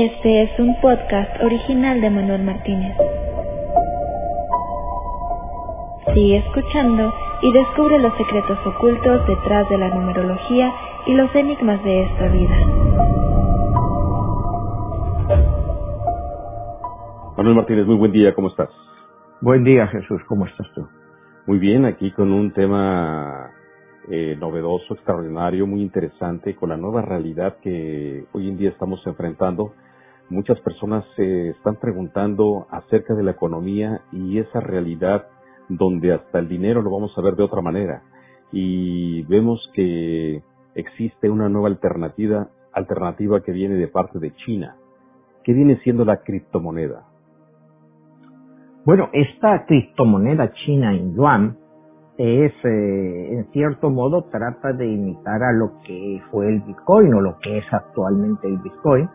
Este es un podcast original de Manuel Martínez. Sigue escuchando y descubre los secretos ocultos detrás de la numerología y los enigmas de esta vida. Manuel Martínez, muy buen día, ¿cómo estás? Buen día, Jesús, ¿cómo estás tú? Muy bien, aquí con un tema eh, novedoso, extraordinario, muy interesante, con la nueva realidad que hoy en día estamos enfrentando. Muchas personas se están preguntando acerca de la economía y esa realidad donde hasta el dinero lo vamos a ver de otra manera. Y vemos que existe una nueva alternativa, alternativa que viene de parte de China. ¿Qué viene siendo la criptomoneda? Bueno, esta criptomoneda china en yuan es, eh, en cierto modo, trata de imitar a lo que fue el Bitcoin o lo que es actualmente el Bitcoin,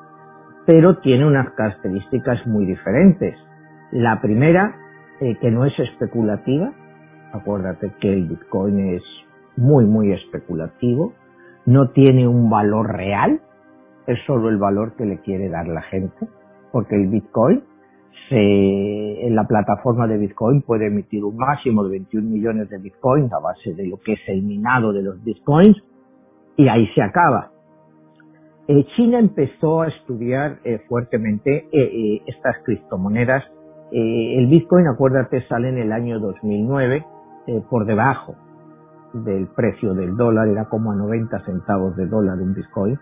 pero tiene unas características muy diferentes. La primera, eh, que no es especulativa. Acuérdate que el Bitcoin es muy, muy especulativo. No tiene un valor real. Es solo el valor que le quiere dar la gente. Porque el Bitcoin se, en la plataforma de Bitcoin puede emitir un máximo de 21 millones de Bitcoins a base de lo que es el minado de los Bitcoins y ahí se acaba. Eh, China empezó a estudiar eh, fuertemente eh, estas criptomonedas. el Bitcoin, acuérdate, sale en el año 2009 por debajo del precio del dólar, era como a 90 centavos de dólar un Bitcoin.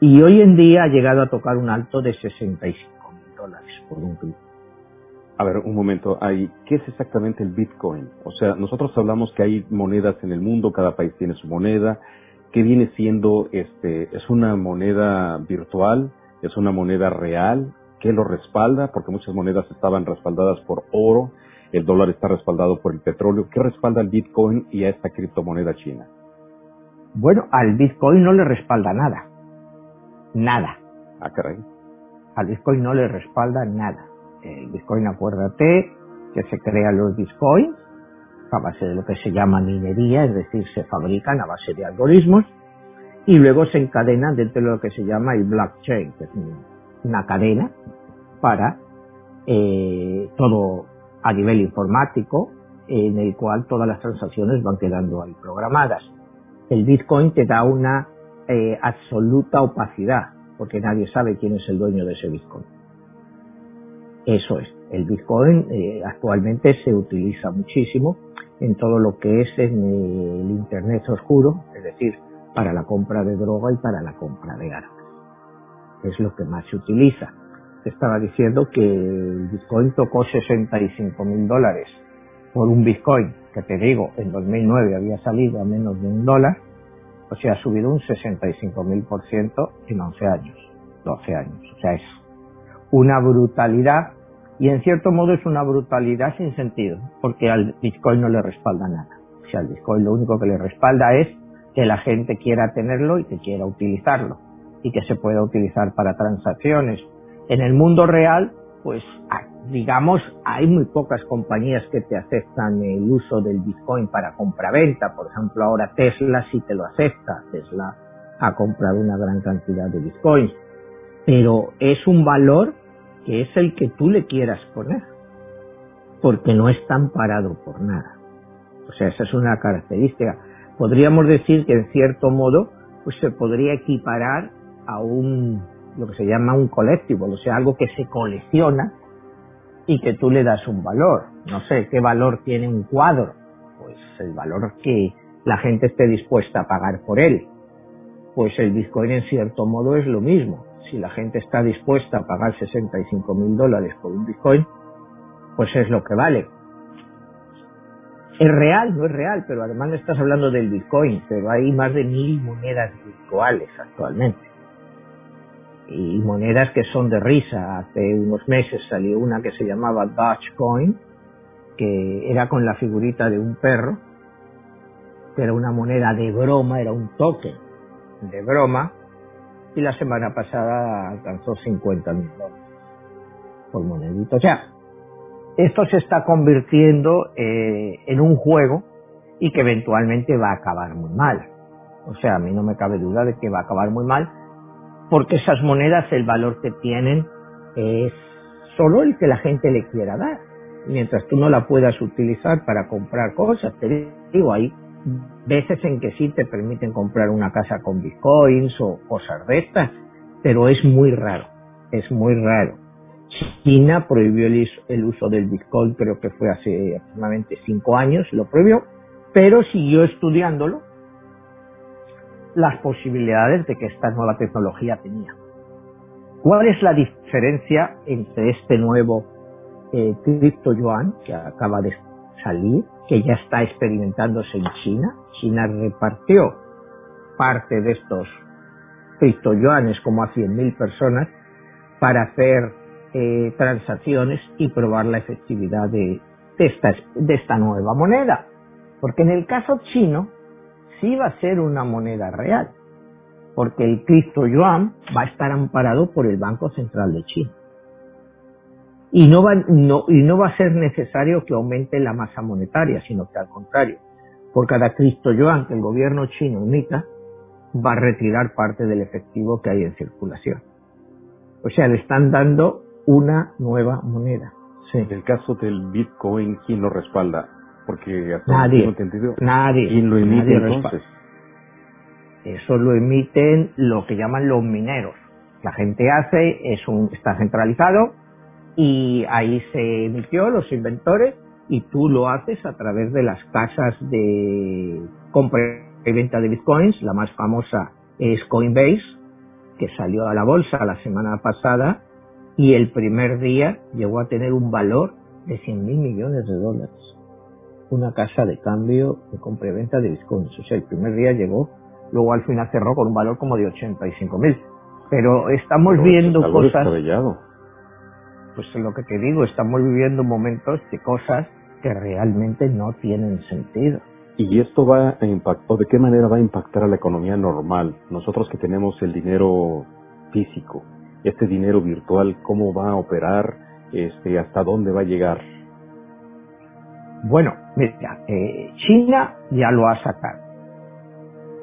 Y hoy en día ha llegado a tocar un alto de 65 dólares por un A ver, un momento, ahí, ¿qué es exactamente el Bitcoin? O sea, nosotros hablamos que hay monedas en el mundo, cada país tiene su moneda. ¿Qué viene siendo este? ¿Es una moneda virtual? ¿Es una moneda real? ¿Qué lo respalda? Porque muchas monedas estaban respaldadas por oro, el dólar está respaldado por el petróleo. ¿Qué respalda al Bitcoin y a esta criptomoneda china? Bueno, al Bitcoin no le respalda nada. Nada. Ah, caray al Bitcoin no le respalda nada. El Bitcoin, acuérdate que se crean los Bitcoins a base de lo que se llama minería, es decir, se fabrican a base de algoritmos y luego se encadenan dentro de lo que se llama el blockchain, que es una cadena para eh, todo a nivel informático en el cual todas las transacciones van quedando ahí programadas. El Bitcoin te da una eh, absoluta opacidad, porque nadie sabe quién es el dueño de ese Bitcoin. Eso es. El Bitcoin eh, actualmente se utiliza muchísimo en todo lo que es en el Internet oscuro, es decir, para la compra de droga y para la compra de armas. Es lo que más se utiliza. Estaba diciendo que el Bitcoin tocó 65 mil dólares por un Bitcoin, que te digo, en 2009 había salido a menos de un dólar, o sea, ha subido un 65.000% en 11 años, 12 años. O sea, es una brutalidad y en cierto modo es una brutalidad sin sentido, porque al Bitcoin no le respalda nada. O sea, al Bitcoin lo único que le respalda es que la gente quiera tenerlo y que quiera utilizarlo y que se pueda utilizar para transacciones. En el mundo real, pues digamos, hay muy pocas compañías que te aceptan el uso del Bitcoin para compra-venta. Por ejemplo, ahora Tesla sí te lo acepta. Tesla ha comprado una gran cantidad de Bitcoins. Pero es un valor que es el que tú le quieras poner. Porque no está amparado por nada. O sea, esa es una característica. Podríamos decir que en cierto modo, pues se podría equiparar a un, lo que se llama un colectivo, o sea, algo que se colecciona y que tú le das un valor. No sé, ¿qué valor tiene un cuadro? Pues el valor que la gente esté dispuesta a pagar por él. Pues el Bitcoin en cierto modo es lo mismo. Si la gente está dispuesta a pagar 65 mil dólares por un Bitcoin, pues es lo que vale. Es real, no es real, pero además no estás hablando del Bitcoin, pero hay más de mil monedas virtuales actualmente y monedas que son de risa. Hace unos meses salió una que se llamaba Dogecoin, que era con la figurita de un perro, que era una moneda de broma, era un token de broma, y la semana pasada alcanzó 50 mil dólares por monedito. O sea, esto se está convirtiendo eh, en un juego y que eventualmente va a acabar muy mal. O sea, a mí no me cabe duda de que va a acabar muy mal porque esas monedas, el valor que tienen es solo el que la gente le quiera dar. Mientras tú no la puedas utilizar para comprar cosas, te digo, hay veces en que sí te permiten comprar una casa con bitcoins o cosas de estas, pero es muy raro, es muy raro. China prohibió el, uso del bitcoin, creo que fue hace aproximadamente cinco años, lo prohibió, pero siguió estudiándolo las posibilidades de que esta nueva tecnología tenía. ¿Cuál es la diferencia entre este nuevo eh, cripto yuan que acaba de salir, que ya está experimentándose en China? China repartió parte de estos cripto yuanes como a 100.000 personas para hacer eh, transacciones y probar la efectividad de, esta, de esta nueva moneda. Porque en el caso chino sí va a ser una moneda real porque el Cristo Yuan va a estar amparado por el Banco Central de China. Y no, va, y no va a ser necesario que aumente la masa monetaria, sino que al contrario, por cada Cristo Yuan que el gobierno chino emita, va a retirar parte del efectivo que hay en circulación. O sea, le están dando una nueva moneda. En el caso del Bitcoin, ¿quién lo respalda? Porque hasta nadie, entendido, nadie, ¿quién lo emite entonces? Eso lo emiten lo que llaman los mineros. La gente hace, es un, está centralizado y ahí se emitió los inventores y tú lo haces a través de las casas de compra y venta de bitcoins. La más famosa es Coinbase, que salió a la bolsa la semana pasada y el primer día llegó a tener un valor de 100 mil millones de dólares. Una casa de cambio de compra y venta de bitcoins. O sea, el primer día llegó luego al final cerró con un valor como de 85 mil. Pero estamos viendo cosas... Pues es lo que te digo, estamos viviendo momentos de cosas que realmente no tienen sentido. ¿Y esto va a impactar, de qué manera va a impactar a la economía normal? Nosotros que tenemos el dinero físico, este dinero virtual, ¿cómo va a operar? Este, ¿Hasta dónde va a llegar? Bueno, mira, eh, China ya lo ha sacado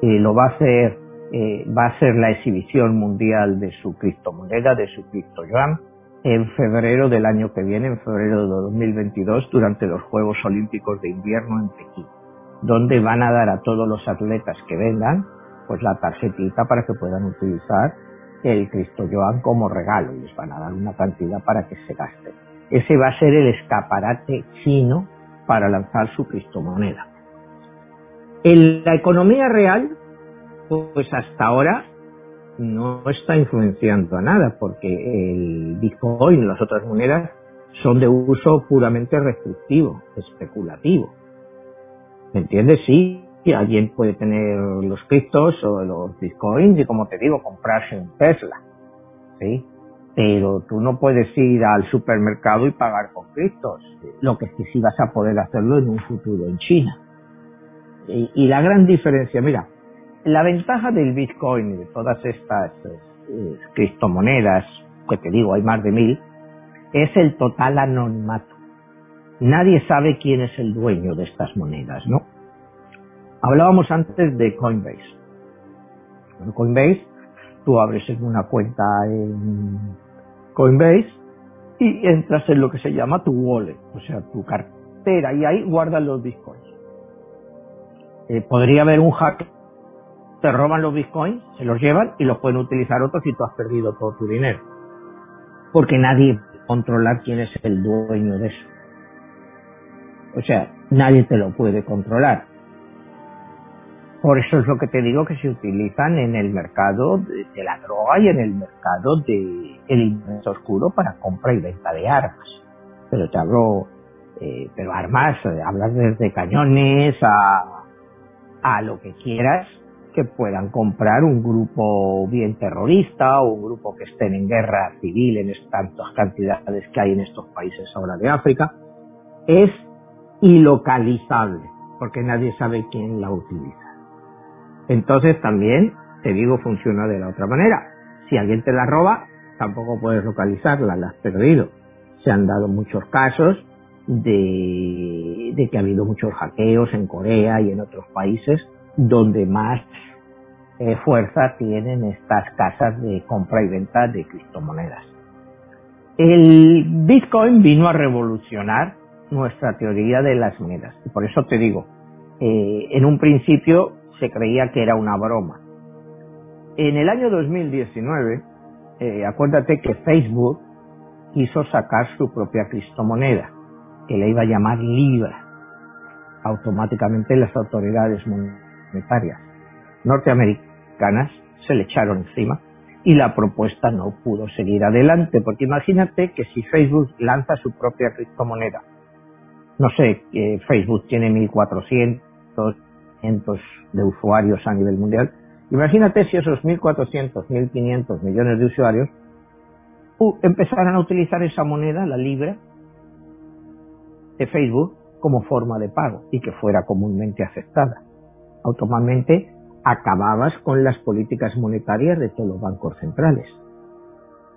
lo va a hacer, eh, va a ser la exhibición mundial de su criptomoneda, de su cripto yuan, en febrero del año que viene, en febrero de 2022, durante los Juegos Olímpicos de Invierno en Pekín, donde van a dar a todos los atletas que vengan, pues la tarjetita para que puedan utilizar el Cristo Joan como regalo y les van a dar una cantidad para que se gaste. Ese va a ser el escaparate chino para lanzar su criptomoneda. En la economía real, pues hasta ahora no está influenciando a nada, porque el Bitcoin y las otras monedas son de uso puramente restrictivo, especulativo. ¿Me entiendes? Sí, alguien puede tener los criptos o los bitcoins y como te digo, comprarse un Tesla. ¿Sí? Pero tú no puedes ir al supermercado y pagar con criptos. Lo que sí vas a poder hacerlo en un futuro en China. Y, la gran diferencia, mira, la ventaja del Bitcoin y de todas estas eh, criptomonedas, que te digo, hay más de mil, es el total anonimato. Nadie sabe quién es el dueño de estas monedas, ¿no? Hablábamos antes de Coinbase. En Coinbase, tú abres una cuenta en Coinbase y entras en lo que se llama tu wallet, o sea, tu cartera, y ahí guardas los bitcoins. Eh, podría haber un hack, te roban los bitcoins, se los llevan y los pueden utilizar otros y tú has perdido todo tu dinero. Porque nadie puede controlar quién es el dueño de eso. O sea, nadie te lo puede controlar. Por eso es lo que te digo que se utilizan en el mercado de, la droga y en el mercado de el oscuro para compra y venta de armas. Pero te hablo, eh, pero armas, eh, hablas desde cañones a a lo que quieras que puedan comprar un grupo bien terrorista o un grupo que estén en guerra civil en tantas cantidades que hay en estos países ahora de África, es ilocalizable, porque nadie sabe quién la utiliza. Entonces también, te digo, funciona de la otra manera. Si alguien te la roba, tampoco puedes localizarla, la has perdido. Se han dado muchos casos de, que ha habido muchos hackeos en Corea y en otros países donde más eh, fuerza tienen estas casas de compra y venta de criptomonedas. El Bitcoin vino a revolucionar nuestra teoría de las monedas. Y por eso te digo, eh, en un principio se creía que era una broma. En el año 2019, eh, acuérdate que Facebook quiso sacar su propia criptomoneda, que le iba a llamar Libra. Automáticamente las autoridades norteamericanas se le echaron encima y la propuesta no pudo seguir adelante, porque imagínate que si Facebook lanza su propia criptomoneda, no sé, Facebook tiene 1.400, 500 de usuarios a nivel mundial, imagínate si esos 1.400, 1.500 millones de usuarios empezaran a utilizar esa moneda, la libra, de Facebook como forma de pago y que fuera comúnmente aceptada. Automáticamente acababas con las políticas monetarias de todos los bancos centrales.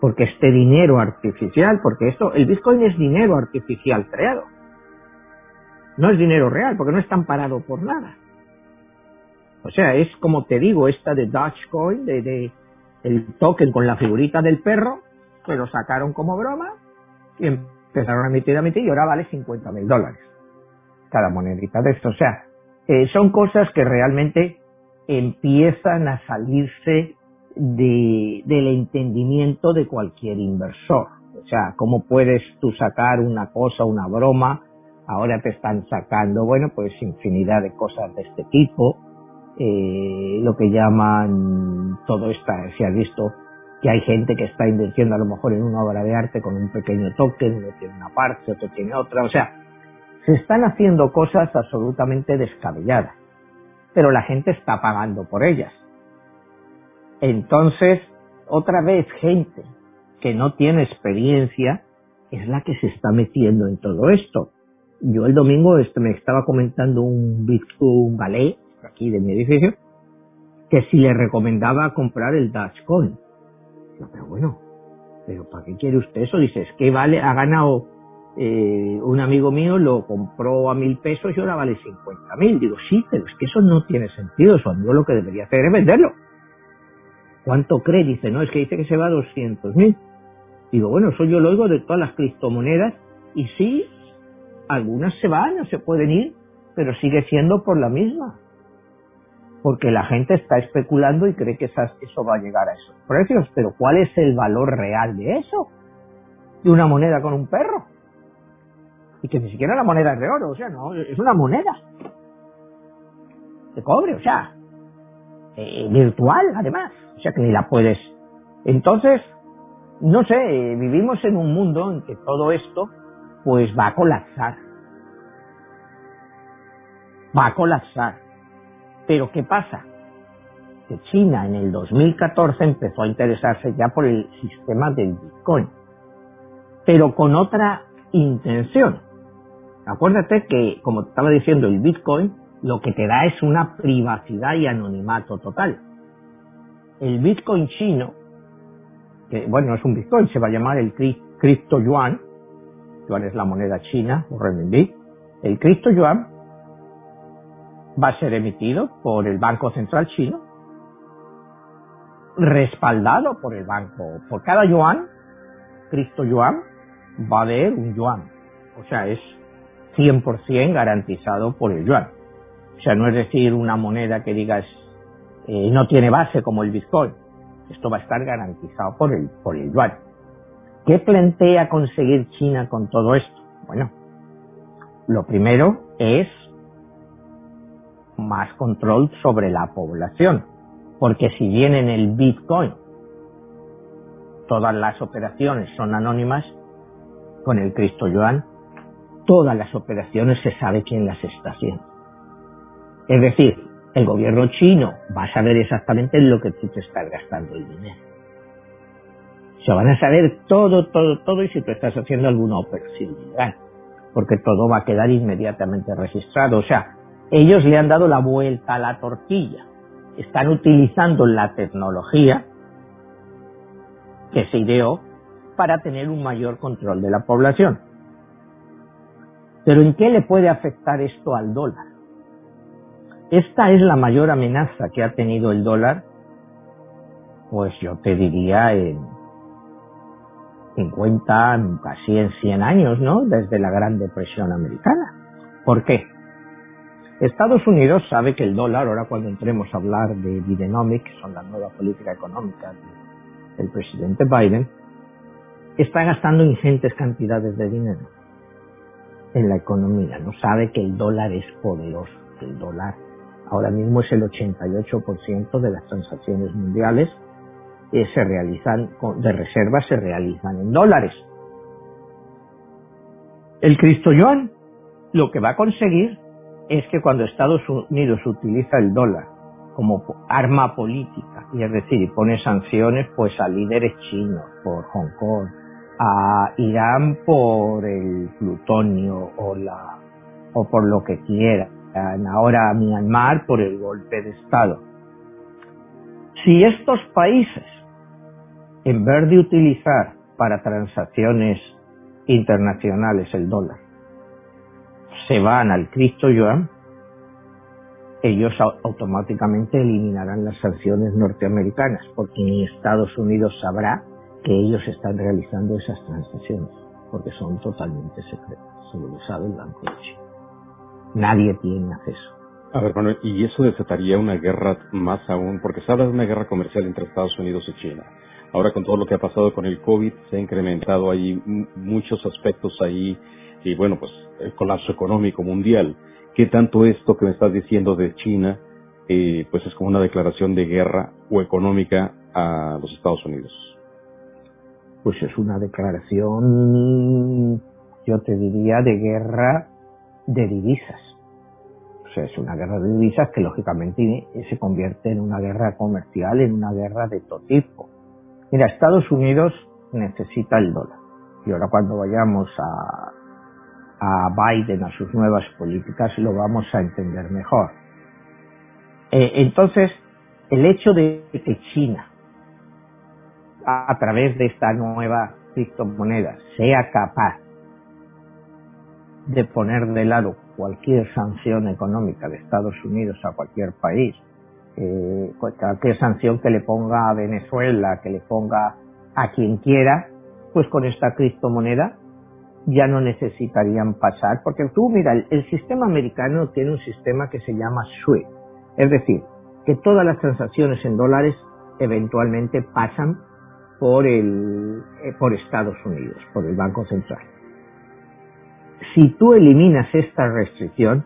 Porque este dinero artificial, porque esto, el Bitcoin es dinero artificial creado. No es dinero real, porque no está amparado por nada. O sea, es como te digo, esta de Dogecoin, de, de el token con la figurita del perro, que lo sacaron como broma y empezaron a emitir, a emitir y ahora vale 50 mil dólares cada monedita de esto. O sea, eh, son cosas que realmente empiezan a salirse de, del entendimiento de cualquier inversor. O sea, ¿cómo puedes tú sacar una cosa, una broma? Ahora te están sacando, bueno, pues infinidad de cosas de este tipo. Eh, lo que llaman todo esto, si has visto que hay gente que está invirtiendo a lo mejor en una obra de arte con un pequeño token, uno tiene una parte, otro tiene otra, o sea, se están haciendo cosas absolutamente descabelladas pero la gente está pagando por ellas. Entonces, otra vez, gente que no tiene experiencia es la que se está metiendo en todo esto. Yo el domingo este, me estaba comentando un, un ballet aquí de mi edificio que si le recomendaba comprar el Dogecoin. Pero bueno, pero ¿para qué quiere usted eso? Dice, es que vale, ha ganado eh, un amigo mío lo compró a mil pesos y ahora vale cincuenta mil. Digo, sí, pero es que eso no tiene sentido. Eso amigo lo que debería hacer es venderlo. ¿Cuánto cree? Dice, no, es que dice que se va a doscientos mil. Digo, bueno, eso yo lo oigo de todas las criptomonedas y sí, algunas se van o se pueden ir, pero sigue siendo por la misma. Porque la gente está especulando y cree que eso va a llegar a esos precios. Pero ¿cuál es el valor real de eso? De una moneda con un perro y que ni siquiera la moneda es de oro, o sea, no, es una moneda de cobre, o sea, eh, virtual además, o sea que ni la puedes. Entonces, no sé, vivimos en un mundo en que todo esto pues va a colapsar. Va a colapsar. Pero ¿qué pasa? Que China en el 2014 empezó a interesarse ya por el sistema del Bitcoin, pero con otra intención. Acuérdate que, como te estaba diciendo, el Bitcoin lo que te da es una privacidad y anonimato total. El Bitcoin chino, que bueno, no es un Bitcoin, se va a llamar el Crypto Yuan, Yuan es la moneda china o renminbi, el Crypto Yuan va a ser emitido por el Banco Central chino, respaldado por el banco. Por cada yuan, Cristo Yuan, va a haber un yuan. O sea, es 100% garantizado por el yuan. O sea, no es decir una moneda que digas eh, no tiene base como el Bitcoin. Esto va a estar garantizado por el, por el yuan. ¿Qué plantea conseguir China con todo esto? Bueno, lo primero es más control sobre la población. Porque si bien en el Bitcoin todas las operaciones son anónimas, con el Cristo Yuan todas las operaciones se sabe quién las está haciendo. Es decir, el gobierno chino va a saber exactamente en lo que tú te estás gastando el dinero. Se van a saber todo, todo, todo y si tú estás haciendo alguna operación porque todo va a quedar inmediatamente registrado. O sea, ellos le han dado la vuelta a la tortilla. Están utilizando la tecnología que se ideó para tener un mayor control de la población. Pero ¿en qué le puede afectar esto al dólar? Esta es la mayor amenaza que ha tenido el dólar pues yo te diría en 50, casi en 100 años, ¿no? Desde la Gran Depresión Americana. ¿Por qué? Estados Unidos sabe que el dólar, ahora cuando entremos a hablar de Bidenomics, que son la nueva política económica del presidente Biden, está gastando ingentes cantidades de dinero en la economía. No sabe que el dólar es poderoso, que el dólar ahora mismo es el 88% de las transacciones mundiales que se realizan de reservas se realizan en dólares. El Cristo Yuan lo que va a conseguir es que cuando Estados Unidos utiliza el dólar como arma política, y es decir, pone sanciones pues a líderes chinos por Hong Kong, a Irán por el plutonio o la o por lo que quiera, ahora a Myanmar por el golpe de Estado. Si estos países, en vez de utilizar para transacciones internacionales el dólar, se van al Cristo Yuan, ellos automáticamente eliminarán las sanciones norteamericanas, porque ni Estados Unidos sabrá que ellos están realizando esas transacciones, porque son totalmente secretas, solo lo sabe el Banco de China. Nadie tiene acceso. A ver, Manuel, y eso desataría una guerra más aún, porque se habla de una guerra comercial entre Estados Unidos y China. Ahora con todo lo que ha pasado con el COVID, se ha incrementado ahí muchos aspectos ahí, y bueno, pues el colapso económico mundial. ¿Qué tanto esto que me estás diciendo de China, eh, pues es como una declaración de guerra o económica a los Estados Unidos? Pues es una declaración, yo te diría, de guerra de divisas. O sea, es una guerra de divisas que lógicamente se convierte en una guerra comercial, en una guerra de todo tipo. Mira, Estados Unidos necesita el dólar. Y ahora cuando vayamos a, a Biden, a sus nuevas políticas, lo vamos a entender mejor. Eh, entonces, el hecho de que China, a, través de esta nueva criptomoneda, sea capaz de poner de lado cualquier sanción económica de Estados Unidos a cualquier país, eh, cualquier sanción que le ponga a Venezuela, que le ponga a quien quiera, pues con esta criptomoneda ya no necesitarían pasar, porque tú mira, el, sistema americano tiene un sistema que se llama SWIFT, es decir, que todas las transacciones en dólares eventualmente pasan por el eh, por Estados Unidos, por el Banco Central. Si tú eliminas esta restricción,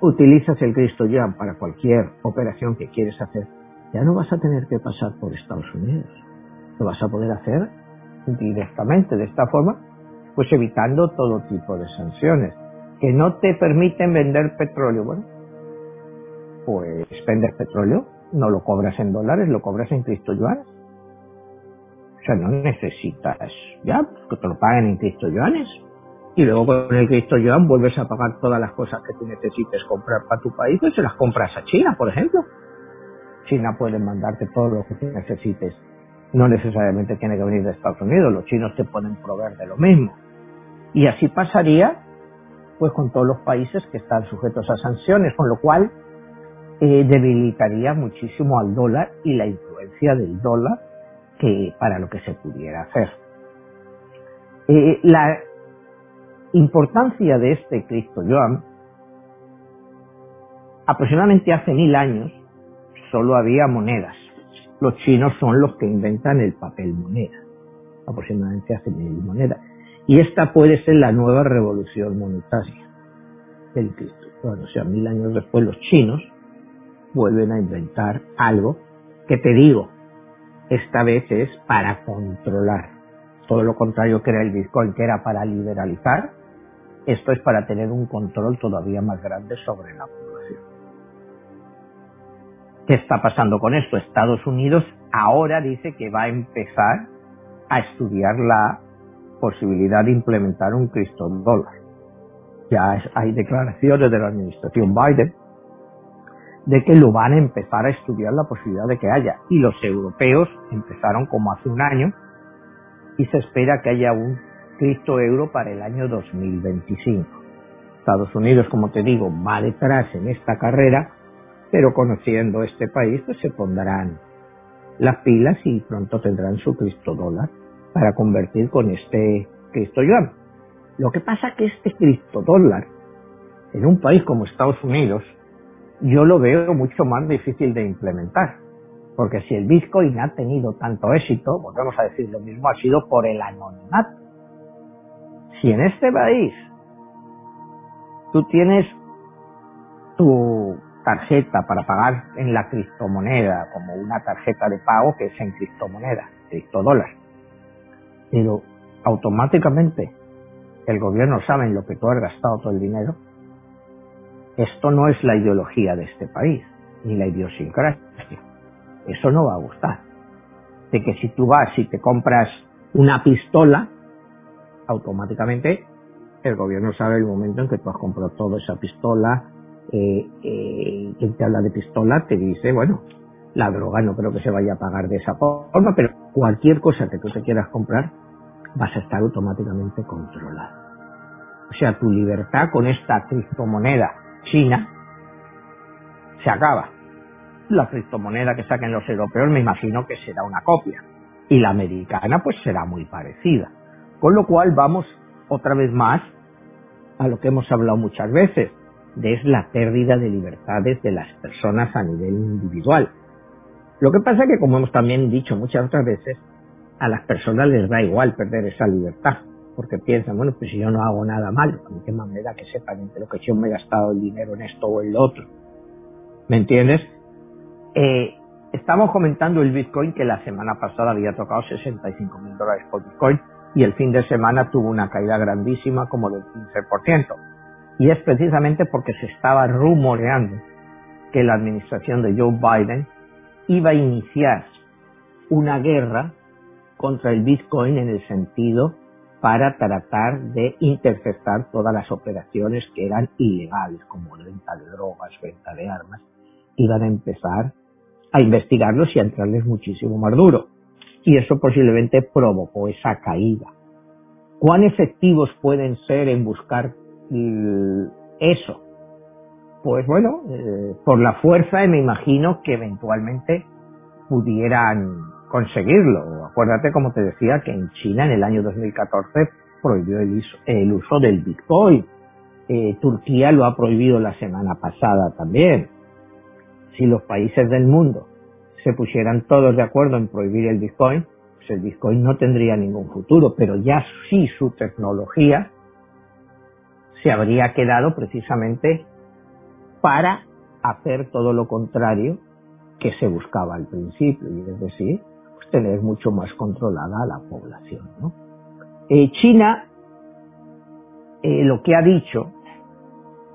utilizas el Cristo Yuan para cualquier operación que quieres hacer, ya no vas a tener que pasar por Estados Unidos. Lo vas a poder hacer directamente de esta forma pues evitando todo tipo de sanciones. Que no te permiten vender petróleo, bueno, pues vendes petróleo, no lo cobras en dólares, lo cobras en Cristo yuanes. O sea, no necesitas, ya, que te lo paguen en Cristo yuanes. Y luego con el Cristo yuan vuelves a pagar todas las cosas que tú necesites comprar para tu país, pues se las compras a China, por ejemplo. China puede mandarte todo lo que tú necesites. No necesariamente tiene que venir de Estados Unidos, los chinos te pueden proveer de lo mismo. Y así pasaría pues con todos los países que están sujetos a sanciones, con lo cual eh, debilitaría muchísimo al dólar y la influencia del dólar que para lo que se pudiera hacer. Eh, la importancia de este Cristo Yuan, aproximadamente hace mil años solo había monedas. Los chinos son los que inventan el papel moneda, aproximadamente hace mil monedas. Y esta puede ser la nueva revolución monetaria del Cristo. Bueno, o sea, mil años después los chinos vuelven a inventar algo que te digo, esta vez es para controlar. Todo lo contrario que era el Bitcoin, que era para liberalizar, esto es para tener un control todavía más grande sobre la población. ¿Qué está pasando con esto? Estados Unidos ahora dice que va a empezar a estudiar la posibilidad de implementar un Cristo dólar. Ya hay declaraciones de la administración Biden de que lo van a empezar a estudiar la posibilidad de que haya. Y los europeos empezaron como hace un año y se espera que haya un Cristo euro para el año 2025. Estados Unidos, como te digo, va detrás en esta carrera, pero conociendo este país, pues se pondrán las pilas y pronto tendrán su Cristo dólar para convertir con este Cristo yuan. Lo que pasa que este Cristo dólar en un país como Estados Unidos yo lo veo mucho más difícil de implementar. Porque si el Bitcoin ha tenido tanto éxito, volvemos a decir lo mismo, ha sido por el anonimato. Si en este país tú tienes tu tarjeta para pagar en la criptomoneda, como una tarjeta de pago que es en criptomoneda, criptodólar, pero automáticamente el gobierno sabe en lo que tú has gastado todo el dinero, esto no es la ideología de este país, ni la idiosincrasia. Eso no va a gustar. De que si tú vas y te compras una pistola, automáticamente el gobierno sabe el momento en que tú has comprado toda esa pistola, eh, eh, quien te habla de pistola te dice, bueno, la droga no creo que se vaya a pagar de esa forma, pero cualquier cosa que tú te quieras comprar vas a estar automáticamente controlado. O sea, tu libertad con esta criptomoneda china se acaba. La criptomoneda que saquen los europeos me imagino que será una copia. Y la americana pues será muy parecida. Con lo cual vamos otra vez más a lo que hemos hablado muchas veces, de es la pérdida de libertades de las personas a nivel individual. Lo que pasa es que, como hemos también dicho muchas otras veces, a las personas les da igual perder esa libertad porque piensan, bueno, pues si yo no hago nada malo, ¿de qué manera que sepan lo que yo me he gastado el dinero en esto o en lo otro? ¿Me entiendes? Eh, estamos comentando el Bitcoin que la semana pasada había tocado 65 mil dólares por Bitcoin y el fin de semana tuvo una caída grandísima como del 15%. Y es precisamente porque se estaba rumoreando que la administración de Joe Biden iba a iniciar una guerra contra el Bitcoin en el sentido para tratar de interceptar todas las operaciones que eran ilegales, como venta de drogas, venta de armas, iban a empezar a investigarlos y a entrarles muchísimo más duro. Y eso posiblemente provocó esa caída. ¿Cuán efectivos pueden ser en buscar eso? Pues bueno, eh, por la fuerza me imagino que eventualmente pudieran conseguirlo. Acuérdate, como te decía, que en China en el año 2014 prohibió el, uso del Bitcoin. Eh, Turquía lo ha prohibido la semana pasada también. Si los países del mundo se pusieran todos de acuerdo en prohibir el Bitcoin, pues el Bitcoin no tendría ningún futuro, pero ya sí su tecnología se habría quedado precisamente para hacer todo lo contrario que se buscaba al principio, y es decir, tener mucho más controlada a la población. ¿no? Eh, China eh, lo que ha dicho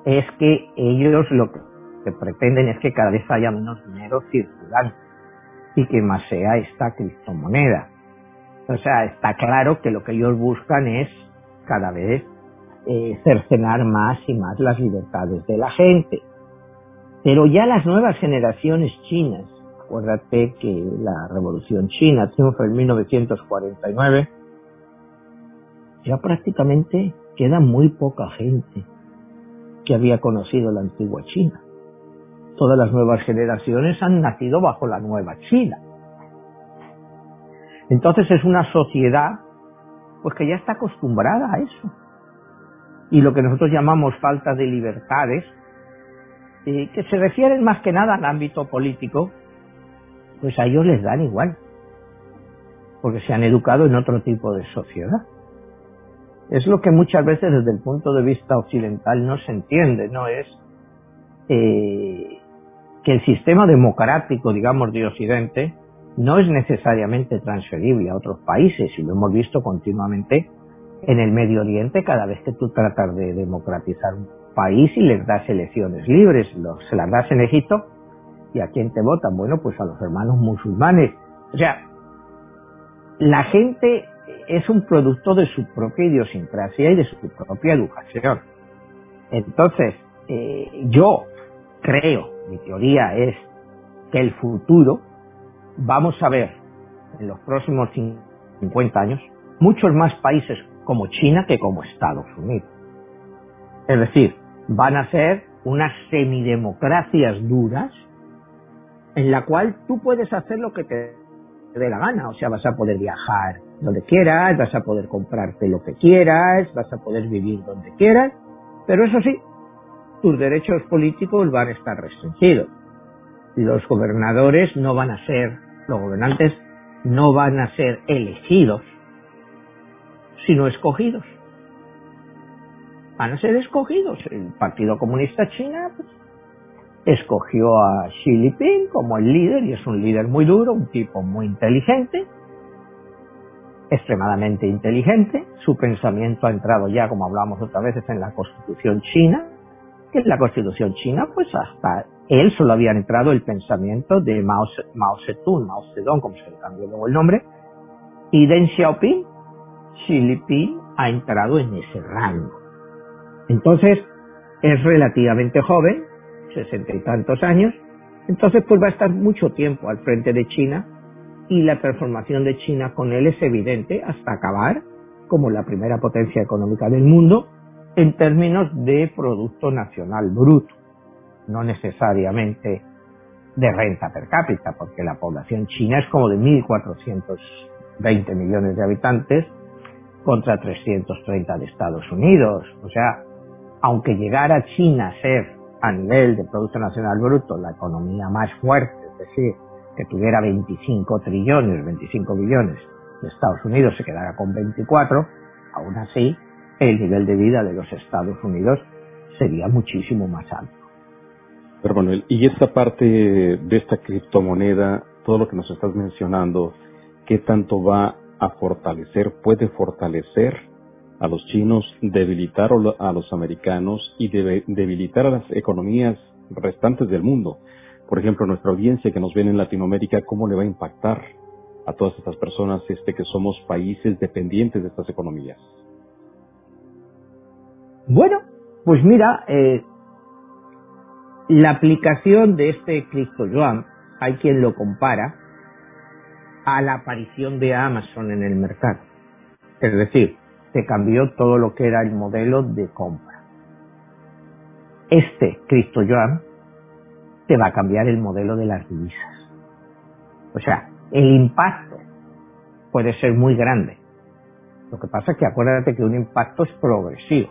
es que ellos lo que pretenden es que cada vez haya menos dinero circulante y que más sea esta criptomoneda. O sea, está claro que lo que ellos buscan es cada vez eh, cercenar más y más las libertades de la gente. Pero ya las nuevas generaciones chinas Acuérdate que la revolución china triunfa en 1949. Ya prácticamente queda muy poca gente que había conocido la antigua China. Todas las nuevas generaciones han nacido bajo la nueva China. Entonces es una sociedad pues que ya está acostumbrada a eso. Y lo que nosotros llamamos falta de libertades, eh, que se refieren más que nada al ámbito político, pues a ellos les dan igual, porque se han educado en otro tipo de sociedad. Es lo que muchas veces desde el punto de vista occidental no se entiende, no es eh, que el sistema democrático, digamos, de Occidente no es necesariamente transferible a otros países, y lo hemos visto continuamente en el Medio Oriente cada vez que tú tratas de democratizar un país y les das elecciones libres, se las das en Egipto ¿Y a quién te votan? Bueno, pues a los hermanos musulmanes. O sea, la gente es un producto de su propia idiosincrasia y de su propia educación. Entonces, eh, yo creo, mi teoría es que el futuro vamos a ver en los próximos 50 años muchos más países como China que como Estados Unidos. Es decir, van a ser unas semidemocracias duras en la cual tú puedes hacer lo que te dé la gana. O sea, vas a poder viajar donde quieras, vas a poder comprarte lo que quieras, vas a poder vivir donde quieras, pero eso sí, tus derechos políticos van a estar restringidos. Los gobernadores no van a ser, los gobernantes no van a ser elegidos, sino escogidos. Van a ser escogidos. El Partido Comunista China pues, escogió a Xi Jinping como el líder y es un líder muy duro, un tipo muy inteligente, extremadamente inteligente. Su pensamiento ha entrado ya, como hablamos otras veces, en la Constitución china, en la Constitución china, pues hasta él solo había entrado el pensamiento de Mao, Mao Zedong, Mao Zedong, como se le cambió luego el nombre, y Deng Xiaoping, Xi Jinping ha entrado en ese rango. Entonces, es relativamente joven, sesenta y tantos años, entonces pues va a estar mucho tiempo al frente de China y la transformación de China con él es evidente hasta acabar como la primera potencia económica del mundo en términos de Producto Nacional Bruto, no necesariamente de renta per cápita, porque la población china es como de 1.420 millones de habitantes contra 330 de Estados Unidos. O sea, aunque llegara China a ser a nivel de Producto Nacional Bruto la economía más fuerte, es decir, que tuviera 25 trillones, 25 billones de Estados Unidos se quedara con 24, aún así el nivel de vida de los Estados Unidos sería muchísimo más alto. Pero Manuel, y esta parte de esta criptomoneda, todo lo que nos estás mencionando, ¿qué tanto va a fortalecer, puede fortalecer a los chinos, debilitar a los americanos y debilitar a las economías restantes del mundo. Por ejemplo, nuestra audiencia que nos viene en Latinoamérica, ¿cómo le va a impactar a todas estas personas este que somos países dependientes de estas economías? Bueno, pues mira, eh, la aplicación de este Cristo Yuan, hay quien lo compara a la aparición de Amazon en el mercado. Es decir, se cambió todo lo que era el modelo de compra. Este Cristo Joan te va a cambiar el modelo de las divisas. O sea, el impacto puede ser muy grande. Lo que pasa es que acuérdate que un impacto es progresivo.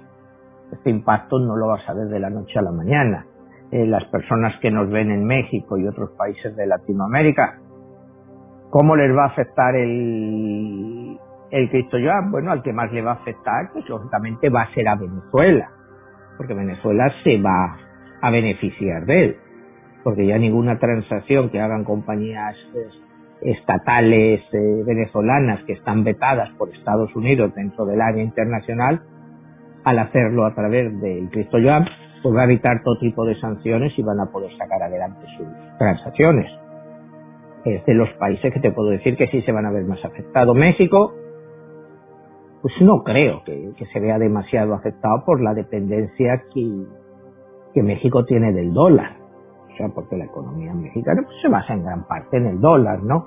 Este impacto no lo vas a ver de la noche a la mañana. Eh, las personas que nos ven en México y otros países de Latinoamérica, ¿cómo les va a afectar el, el Cristo ya, bueno, al que más le va a afectar, pues lógicamente va a ser a Venezuela, porque Venezuela se va a beneficiar de él, porque ya ninguna transacción que hagan compañías pues, estatales eh, venezolanas que están vetadas por Estados Unidos dentro del área internacional, al hacerlo a través del Cristo ya, pues va a evitar todo tipo de sanciones y van a poder sacar adelante sus transacciones. Es de los países que te puedo decir que sí se van a ver más afectados. México, pues no creo que, se vea demasiado afectado por la dependencia que, que México tiene del dólar. O sea, porque la economía mexicana pues, se basa en gran parte en el dólar, ¿no?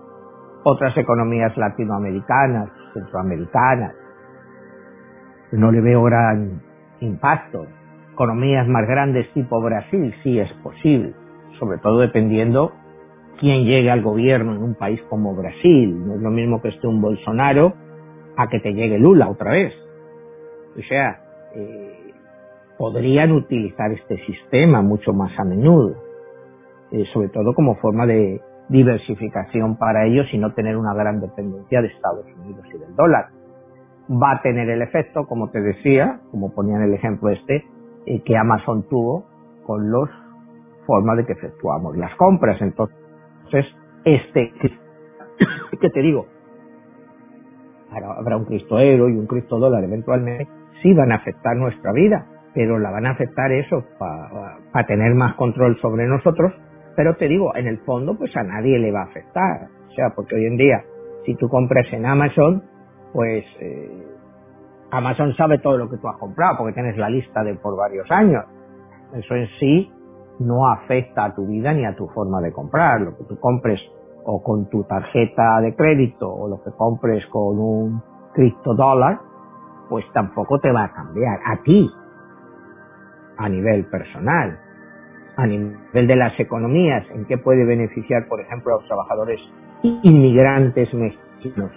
Otras economías latinoamericanas, centroamericanas, no le veo gran impacto. Economías más grandes tipo Brasil sí es posible, sobre todo dependiendo quién llegue al gobierno en un país como Brasil. No es lo mismo que esté un Bolsonaro a que te llegue Lula otra vez. O sea, eh, podrían utilizar este sistema mucho más a menudo, eh, sobre todo como forma de diversificación para ellos y no tener una gran dependencia de Estados Unidos y del dólar. Va a tener el efecto, como te decía, como ponía en el ejemplo este, eh, que Amazon tuvo con las formas de que efectuamos las compras. Entonces, este, que te digo, habrá un Cristo euro y un Cristo dólar eventualmente, sí van a afectar nuestra vida, pero la van a afectar eso para tener más control sobre nosotros, pero te digo, en el fondo pues a nadie le va a afectar, o sea, porque hoy en día si tú compras en Amazon, pues eh, Amazon sabe todo lo que tú has comprado porque tienes la lista de por varios años. Eso en sí no afecta a tu vida ni a tu forma de comprar. Lo que tú compres o con tu tarjeta de crédito o lo que compres con un criptodólar, pues tampoco te va a cambiar a ti, a nivel personal. a nivel de las economías, en qué puede beneficiar, por ejemplo, a los trabajadores inmigrantes mexicanos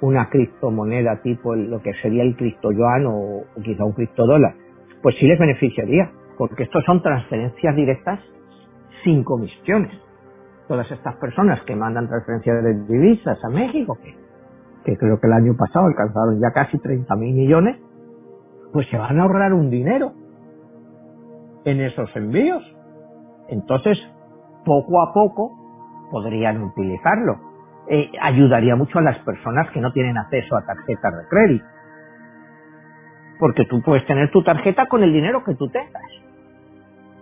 una criptomoneda tipo lo que sería el criptoyuan o, o quizá un criptodólar, pues sí les beneficiaría, porque estos son transferencias directas sin comisiones. Todas estas personas que mandan transferencias de divisas a México, que, creo que el año pasado alcanzaron ya casi 30 mil millones, pues se van a ahorrar un dinero en esos envíos. Entonces, poco a poco podrían utilizarlo. Eh, ayudaría mucho a las personas que no tienen acceso a tarjetas de crédito. Porque tú puedes tener tu tarjeta con el dinero que tú tengas.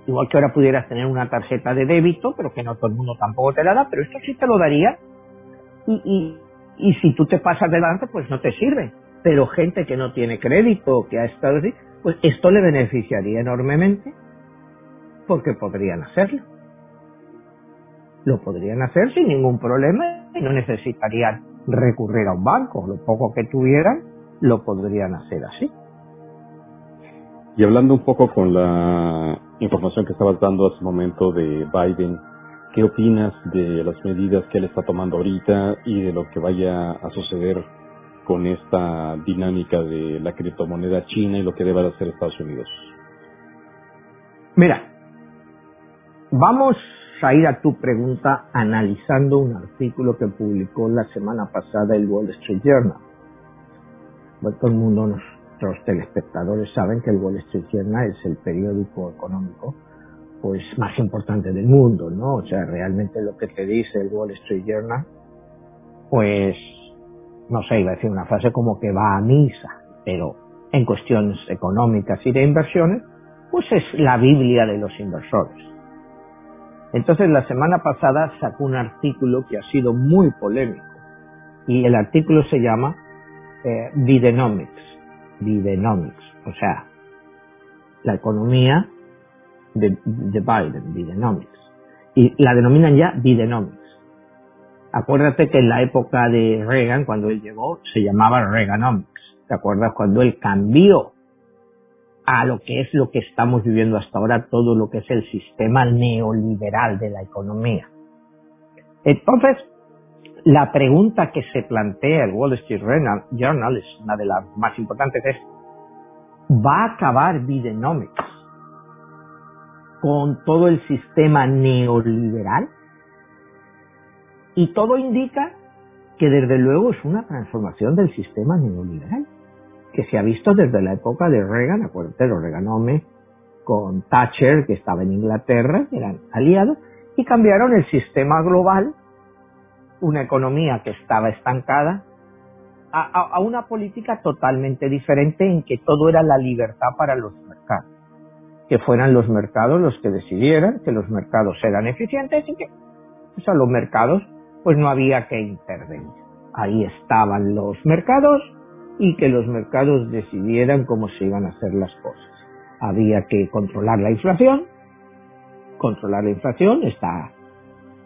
Igual que ahora pudieras tener una tarjeta de débito, pero que no todo el mundo tampoco te la da, pero esto sí te lo daría. Y, y, y si tú te pasas delante, pues no te sirve. Pero gente que no tiene crédito, que ha estado así, pues esto le beneficiaría enormemente porque podrían hacerlo. Lo podrían hacer sin ningún problema y no necesitarían recurrir a un banco. Lo poco que tuvieran, lo podrían hacer así. Y hablando un poco con la información que estabas dando hace un momento de Biden, ¿qué opinas de las medidas que él está tomando ahorita y de lo que vaya a suceder con esta dinámica de la criptomoneda china y lo que deba de hacer Estados Unidos? Mira, Vamos a ir a tu pregunta analizando un artículo que publicó la semana pasada el Wall Street Journal. Bueno, todo el mundo, nuestros telespectadores saben que el Wall Street Journal es el periódico económico pues más importante del mundo, ¿no? O sea, realmente lo que te dice el Wall Street Journal, pues, no sé, iba a decir una frase como que va a misa, pero en cuestiones económicas y de inversiones, pues es la Biblia de los inversores. Entonces la semana pasada sacó un artículo que ha sido muy polémico y el artículo se llama eh, Bidenomics, Bidenomics, o sea, la economía de, de Biden, Bidenomics, y la denominan ya Bidenomics. Acuérdate que en la época de Reagan, cuando él llegó, se llamaba Reaganomics. ¿Te acuerdas cuando él cambió a lo que es lo que estamos viviendo hasta ahora, todo lo que es el sistema neoliberal de la economía. Entonces, la pregunta que se plantea el Wall Street Journal es una de las más importantes, es, ¿va a acabar Bidenomics con todo el sistema neoliberal? Y todo indica que desde luego es una transformación del sistema neoliberal que se ha visto desde la época de Reagan, acuérdate, lo Reaganome con Thatcher, que estaba en Inglaterra, eran aliados, y cambiaron el sistema global, una economía que estaba estancada, a, una política totalmente diferente en que todo era la libertad para los mercados. Que fueran los mercados los que decidieran, que los mercados eran eficientes y que pues a los mercados pues no había que intervenir. Ahí estaban los mercados y que los mercados decidieran cómo se iban a hacer las cosas. Había que controlar la inflación, controlar la inflación, esta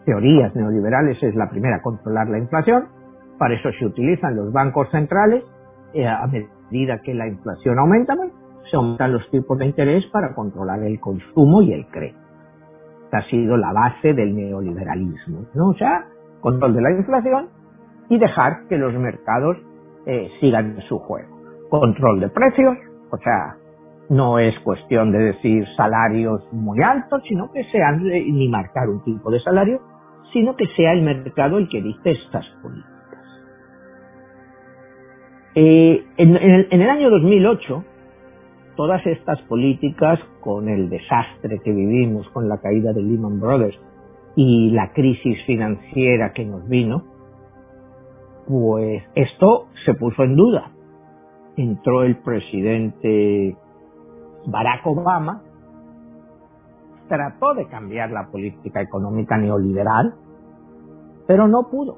teorías neoliberales es la primera, controlar la inflación, para eso se utilizan los bancos centrales, eh, a medida que la inflación aumenta, se aumentan los tipos de interés para controlar el consumo y el crédito. Ha sido la base del neoliberalismo, ¿no? O sea, control de la inflación y dejar que los mercados eh, sigan su juego. Control de precios, o sea, no es cuestión de decir salarios muy altos, sino que sean, ni marcar un tipo de salario, sino que sea el mercado el que dicte estas políticas. Eh, en, el, en el año 2008, todas estas políticas, con el desastre que vivimos, con la caída de Lehman Brothers y la crisis financiera que nos vino, pues esto se puso en duda. Entró el presidente Barack Obama, trató de cambiar la política económica neoliberal, pero no pudo.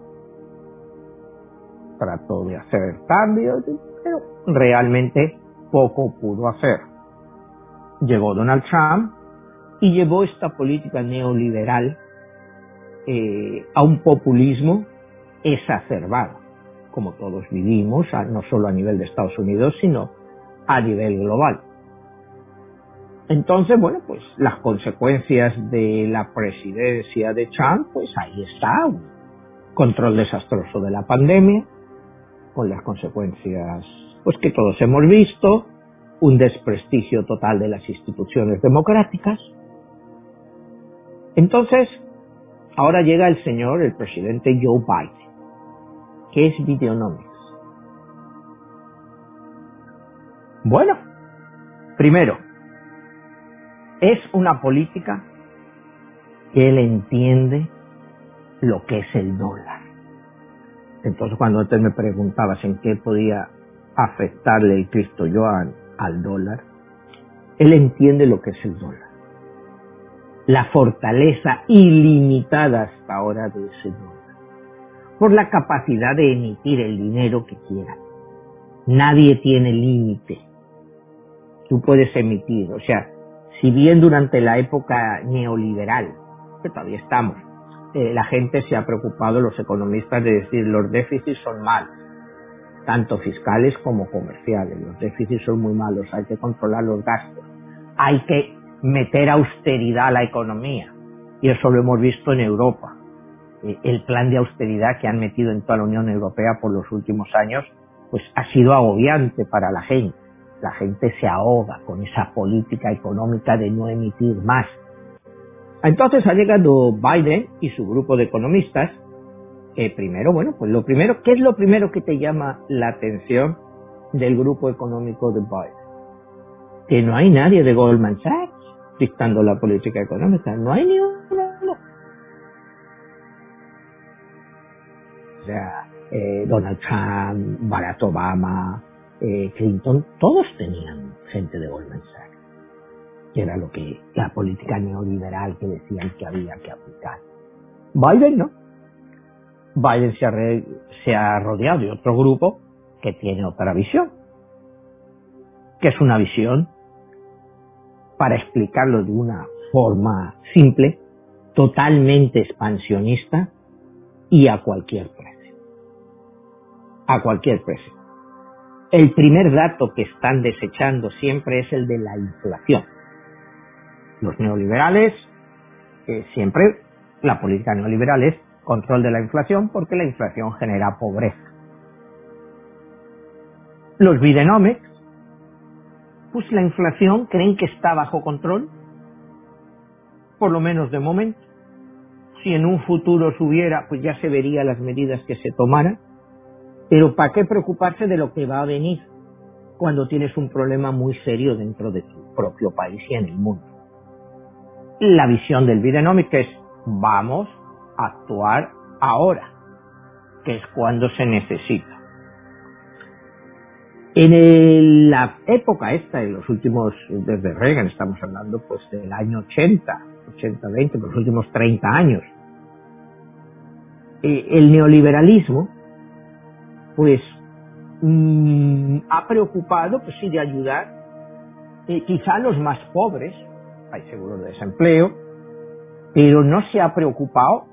Trató de hacer cambios, pero realmente poco pudo hacer. Llegó Donald Trump y llevó esta política neoliberal eh, a un populismo exacerbado, como todos vivimos, no solo a nivel de Estados Unidos, sino a nivel global. Entonces, bueno, pues las consecuencias de la presidencia de Trump, pues ahí está, control desastroso de la pandemia, con las consecuencias, pues que todos hemos visto, un desprestigio total de las instituciones democráticas. Entonces, ahora llega el señor, el presidente Joe Biden, que es Videonomics. Bueno, primero, es una política que él entiende lo que es el dólar. Entonces cuando antes me preguntabas en qué podía afectarle el Cristo Joan al dólar, él entiende lo que es el dólar. La fortaleza ilimitada hasta ahora de ese dólar. Por la capacidad de emitir el dinero que quiera. Nadie tiene límite. Tú puedes emitir, o sea, si bien durante la época neoliberal, que todavía estamos, eh, la gente se ha preocupado, los economistas, de decir los déficits son malos, tanto fiscales como comerciales. Los déficits son muy malos, hay que controlar los gastos, hay que meter austeridad a la economía. Y eso lo hemos visto en Europa. Eh, el plan de austeridad que han metido en toda la Unión Europea por los últimos años, pues ha sido agobiante para la gente la gente se ahoga con esa política económica de no emitir más. Entonces ha llegado Biden y su grupo de economistas, que primero, bueno, pues lo primero, ¿qué es lo primero que te llama la atención del grupo económico de Biden? Que no hay nadie de Goldman Sachs dictando la política económica, no hay ni uno. O sea, eh, Donald Trump, Barack Obama, eh, Clinton, todos tenían gente de Goldman Sachs, que era lo que la política neoliberal que decían que había que aplicar. Biden no. Biden se ha, rodeado de otro grupo que tiene otra visión, que es una visión, para explicarlo de una forma simple, totalmente expansionista y a cualquier precio. A cualquier precio. El primer dato que están desechando siempre es el de la inflación. Los neoliberales, eh, siempre la política neoliberal es control de la inflación porque la inflación genera pobreza. Los Bidenomics, pues la inflación creen que está bajo control, por lo menos de momento. Si en un futuro subiera, pues ya se vería las medidas que se tomaran pero ¿para qué preocuparse de lo que va a venir cuando tienes un problema muy serio dentro de tu propio país y en el mundo? La visión del Bidenomic es vamos a actuar ahora, que es cuando se necesita. En la época esta, en los últimos, desde Reagan, estamos hablando pues del año 80, 80, 20, los últimos 30 años, eh, el neoliberalismo pues mm, ha preocupado, pues sí, de ayudar eh, quizá a los más pobres, hay seguro de desempleo, pero no se ha preocupado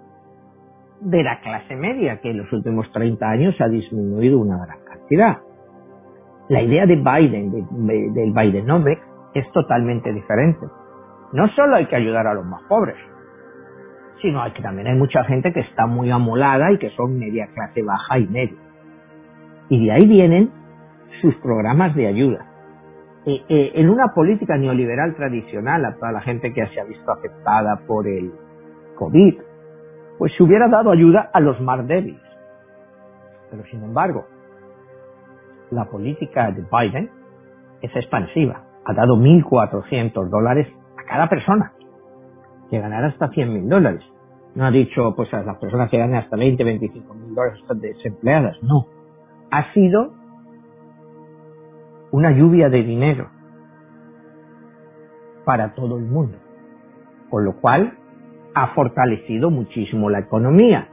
de la clase media, que en los últimos 30 años ha disminuido una gran cantidad. La idea de Biden, del Bidenomics, es totalmente diferente. No solo hay que ayudar a los más pobres, sino que también hay mucha gente que está muy amolada y que son media clase baja y media. Y de ahí vienen sus programas de ayuda. Eh, eh, en una política neoliberal tradicional, a toda la gente que se ha visto afectada por el COVID, pues se hubiera dado ayuda a los más débiles. Pero sin embargo, la política de Biden es expansiva. Ha dado 1.400 dólares a cada persona, que ganará hasta 100.000 dólares. No ha dicho, pues a las personas que ganan hasta 20, 25 mil dólares están desempleadas. No ha sido una lluvia de dinero para todo el mundo, con lo cual ha fortalecido muchísimo la economía.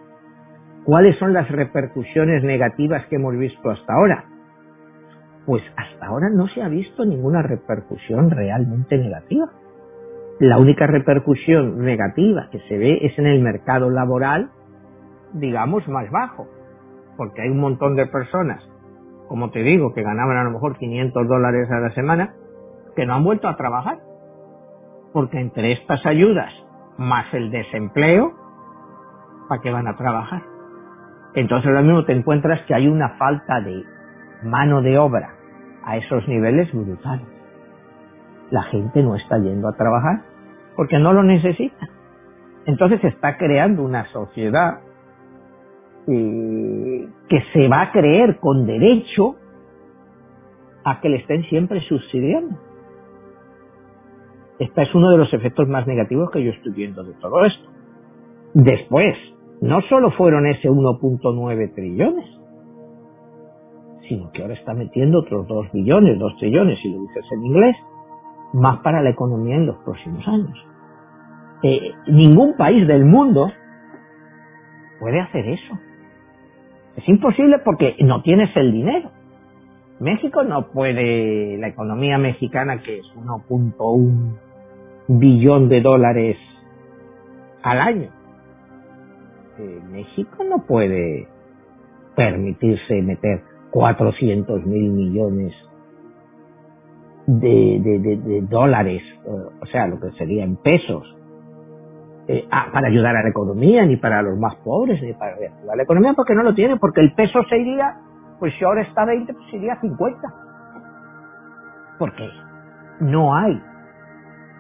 ¿Cuáles son las repercusiones negativas que hemos visto hasta ahora? Pues hasta ahora no se ha visto ninguna repercusión realmente negativa. La única repercusión negativa que se ve es en el mercado laboral, digamos, más bajo porque hay un montón de personas, como te digo, que ganaban a lo mejor 500 dólares a la semana, que no han vuelto a trabajar porque entre estas ayudas más el desempleo, ¿para qué van a trabajar? Entonces ahora mismo te encuentras que hay una falta de mano de obra a esos niveles brutales. La gente no está yendo a trabajar porque no lo necesita. Entonces se está creando una sociedad eh, que se va a creer con derecho a que le estén siempre subsidiando. Este es uno de los efectos más negativos que yo estoy viendo de todo esto. Después, no solo fueron ese 1.9 trillones, sino que ahora está metiendo otros 2 billones, 2 trillones, si lo dices en inglés, más para la economía en los próximos años. Eh, ningún país del mundo puede hacer eso. Es imposible porque no tienes el dinero. México no puede, la economía mexicana que es 1.1 billón de dólares al año, eh, México no puede permitirse meter 400 mil millones de, de, dólares, o sea, lo que sería en pesos, eh, para ayudar a la economía, ni para los más pobres, ni para a la economía, porque no lo tiene, porque el peso se iría, pues si ahora está 20, pues iría 50. Porque no hay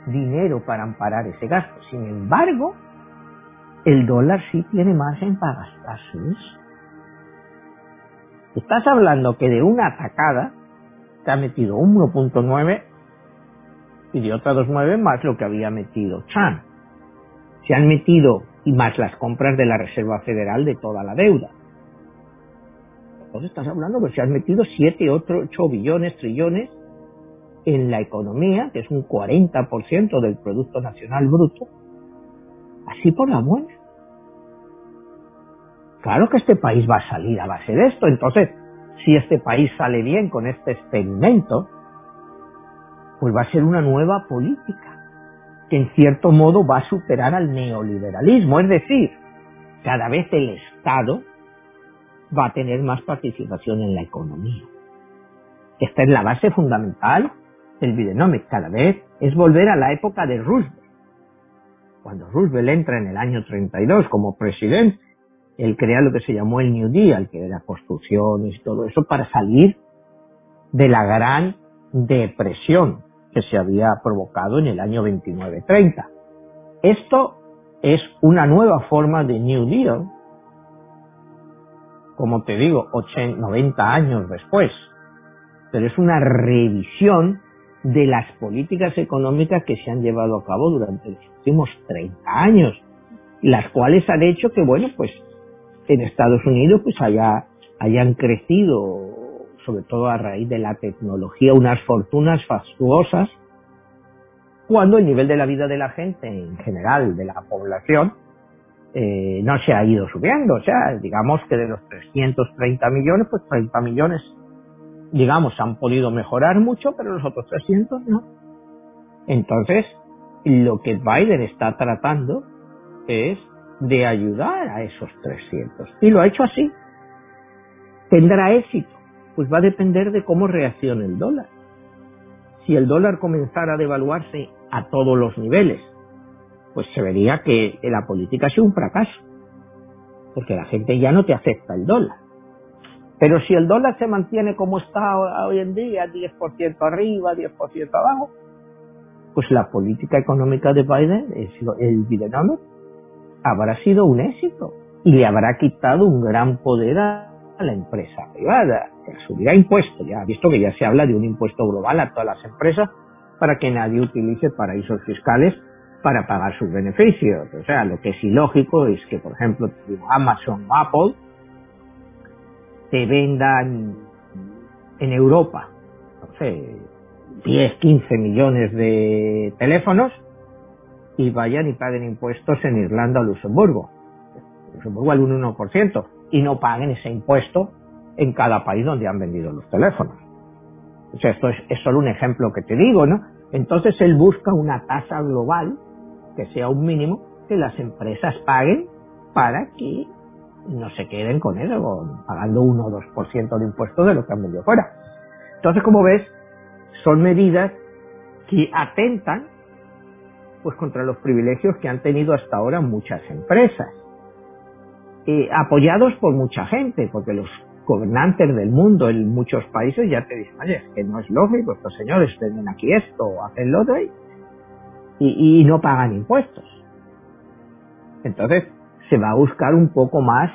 dinero para amparar ese gasto. Sin embargo, el dólar sí tiene margen para gastarse Estás hablando que de una atacada te ha metido 1.9 y de otra 2.9 más lo que había metido Chan. Se han metido y más las compras de la Reserva Federal de toda la deuda. Entonces estás hablando que se han metido 7, 8 billones, trillones en la economía, que es un 40% del Producto Nacional Bruto, así por la buena. Claro que este país va a salir a base de esto, entonces, si este país sale bien con este experimento, pues va a ser una nueva política que en cierto modo va a superar al neoliberalismo, es decir, cada vez el Estado va a tener más participación en la economía. Esta es la base fundamental del Bidenomics cada vez es volver a la época de Roosevelt. Cuando Roosevelt entra en el año 32 como presidente, él crea lo que se llamó el New Deal, que era construcciones y todo eso para salir de la gran depresión que se había provocado en el año 29-30. Esto es una nueva forma de New Deal, como te digo, 80, 90 años después, pero es una revisión de las políticas económicas que se han llevado a cabo durante los últimos 30 años, las cuales han hecho que, bueno, pues en Estados Unidos pues haya, hayan crecido, sobre todo a raíz de la tecnología, unas fortunas fastuosas, cuando el nivel de la vida de la gente en general, de la población, eh, no se ha ido subiendo. O sea, digamos que de los 330 millones, pues 30 millones digamos, han podido mejorar mucho, pero los otros 300 no. Entonces, lo que Biden está tratando es de ayudar a esos 300. Y lo ha hecho así. ¿Tendrá éxito? Pues va a depender de cómo reaccione el dólar. Si el dólar comenzara a devaluarse a todos los niveles, pues se vería que la política ha sido un fracaso. Porque la gente ya no te acepta el dólar. Pero si el dólar se mantiene como está hoy en día, 10% arriba, 10% abajo, pues la política económica de Biden, el Bidenomics, habrá sido un éxito y le habrá quitado un gran poder a la empresa privada, subirá impuestos. Ya visto que ya se habla de un impuesto global a todas las empresas para que nadie utilice paraísos fiscales para pagar sus beneficios. O sea, lo que es ilógico es que, por ejemplo, Amazon o Apple te vendan en Europa, no sé, 10, 15 millones de teléfonos y vayan y paguen impuestos en Irlanda o Luxemburgo. Luxemburgo al 1% y no paguen ese impuesto en cada país donde han vendido los teléfonos. O sea, esto es, solo un ejemplo que te digo, ¿no? Entonces él busca una tasa global que sea un mínimo que las empresas paguen para que no se queden con eso, pagando 1 o 2% de impuestos de lo que han vendido fuera. Entonces, como ves, son medidas que atentan pues contra los privilegios que han tenido hasta ahora muchas empresas, eh, apoyados por mucha gente, porque los gobernantes del mundo en muchos países ya te dicen, oye, que no es lógico, estos señores venden aquí esto hacen lo otro y, no pagan impuestos. Entonces se va a buscar un poco más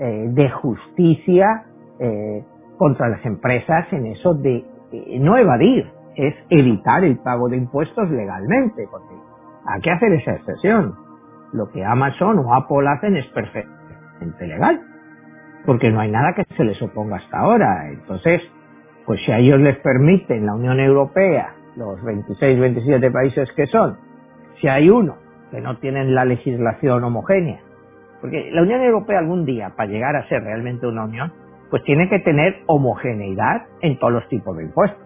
eh, de justicia eh, contra las empresas en eso de no evadir, es evitar el pago de impuestos legalmente, porque hay que hacer esa excepción. Lo que Amazon o Apple hacen es perfectamente legal, porque no hay nada que se les oponga hasta ahora. Entonces, pues si a ellos les permiten la Unión Europea, los 26, 27 países que son, si hay uno que no tienen la legislación homogénea, porque la Unión Europea algún día, para llegar a ser realmente una unión, pues tiene que tener homogeneidad en todos los tipos de impuestos.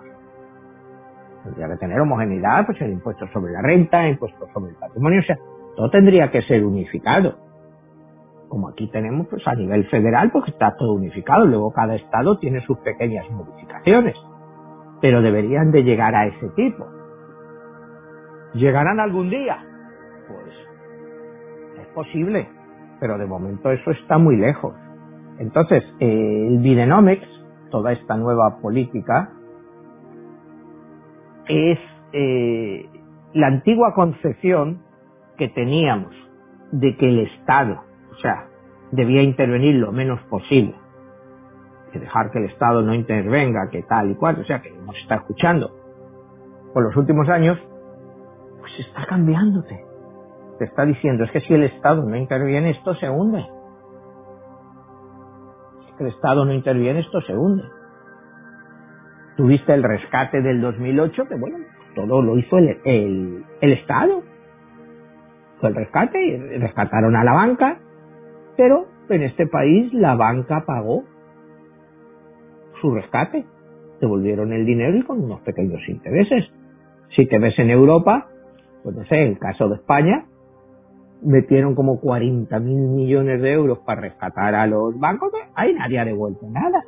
Tendría que tener homogeneidad, pues el impuesto sobre la renta, impuesto sobre el patrimonio, o sea, todo tendría que ser unificado. Como aquí tenemos, pues a nivel federal, pues está todo unificado, luego cada estado tiene sus pequeñas modificaciones, pero deberían de llegar a ese tipo. ¿Llegarán algún día? Pues es posible, pero de momento eso está muy lejos. Entonces, el Bidenomics, toda esta nueva política, es eh, la antigua concepción que teníamos de que el Estado, o sea, debía intervenir lo menos posible, que dejar que el Estado no intervenga, que tal y cual, o sea, que nos está escuchando. Por los últimos años, pues está cambiándote. Te está diciendo, es que si el Estado no interviene, esto se hunde. Si el Estado no interviene, esto se hunde. Tuviste el rescate del 2008, que bueno, todo lo hizo el, el, Estado. Fue el rescate y rescataron a la banca, pero en este país la banca pagó su rescate. Devolvieron el dinero y con unos pequeños intereses. Si te ves en Europa, pues no sé, el caso de España, metieron como 40 mil millones de euros para rescatar a los bancos, ahí nadie ha devuelto nada.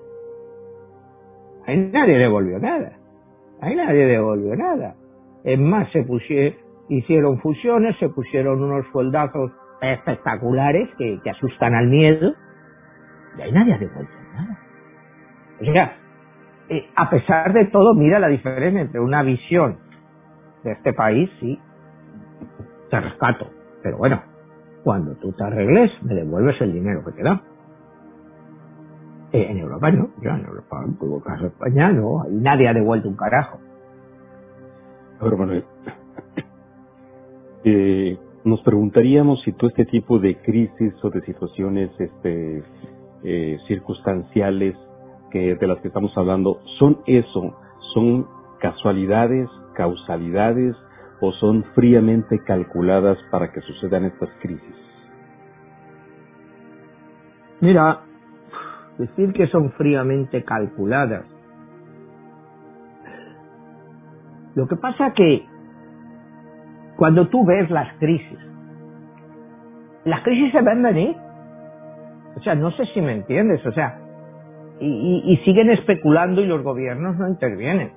Ahí nadie devolvió nada. Ahí nadie devolvió nada. Es más, se pusieron, hicieron fusiones, se pusieron unos soldazos espectaculares que, asustan al miedo. Y ahí nadie ha devuelto nada. O sea, eh, a pesar de todo, mira la diferencia entre una visión de este país, sí, te rescato. Pero bueno, cuando tú te arregles, me devuelves el dinero que te da. Eh, en Europa no, ya en Europa, en caso España no, ahí nadie ha devuelto un carajo. A ver, Manuel, eh, nos preguntaríamos si todo este tipo de crisis o de situaciones este, eh, circunstanciales de las que estamos hablando son eso, son casualidades, causalidades o son fríamente calculadas para que sucedan estas crisis. Mira, decir que son fríamente calculadas. Lo que pasa que cuando tú ves las crisis, las crisis se ven venir. O sea, no sé si me entiendes, o sea, y, y siguen especulando y los gobiernos no intervienen.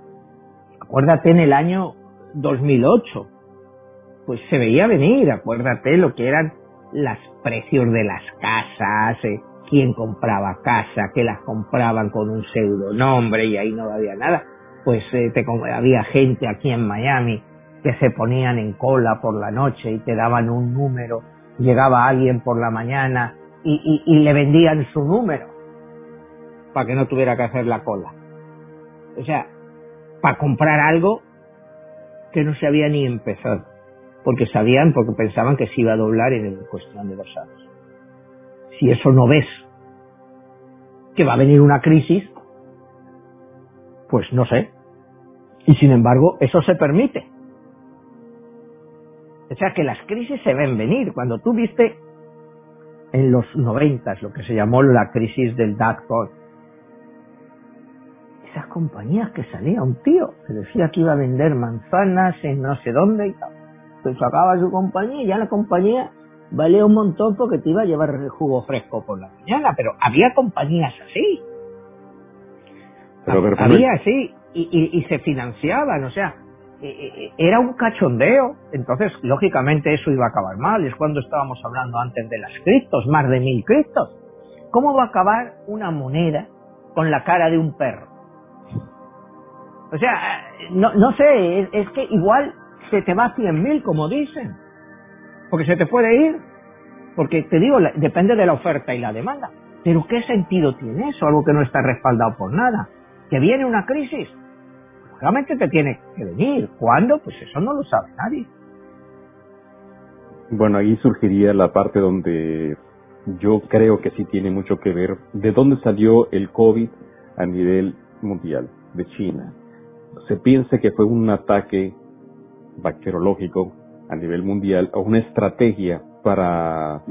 Acuérdate en el año 2008, pues se veía venir, acuérdate lo que eran los precios de las casas, eh, quién compraba casa, que las compraban con un pseudonombre y ahí no había nada. Pues eh, te, había gente aquí en Miami que se ponían en cola por la noche y te daban un número, llegaba alguien por la mañana y, y le vendían su número para que no tuviera que hacer la cola. O sea, para comprar algo que no se había ni empezado, porque sabían, porque pensaban que se iba a doblar en cuestión de dos años si eso no ves que va a venir una crisis, pues no sé. Y sin embargo, eso se permite. O sea que las crisis se ven venir. Cuando tú viste en los noventas lo que se llamó la crisis del dot esas compañías que salía un tío que decía que iba a vender manzanas en no sé dónde y tal. Pues sacaba su compañía y ya la compañía valía un montón porque te iba a llevar el jugo fresco por la mañana, pero había compañías así. había así y, y, se financiaban, o sea, era un cachondeo. Entonces, lógicamente, eso iba a acabar mal. Es cuando estábamos hablando antes de las criptos, más de mil criptos. ¿Cómo va a acabar una moneda con la cara de un perro? O sea, no, no sé, es, que igual se te va cien mil, como dicen. Porque se te puede ir. Porque te digo, depende de la oferta y la demanda. Pero ¿qué sentido tiene eso? Algo que no está respaldado por nada. Que viene una crisis, realmente te tiene que venir. ¿Cuándo? Pues eso no lo sabe nadie. Bueno, ahí surgiría la parte donde yo creo que sí tiene mucho que ver de dónde salió el COVID a nivel mundial, de China. Se piensa que fue un ataque bacteriológico a nivel mundial o una estrategia para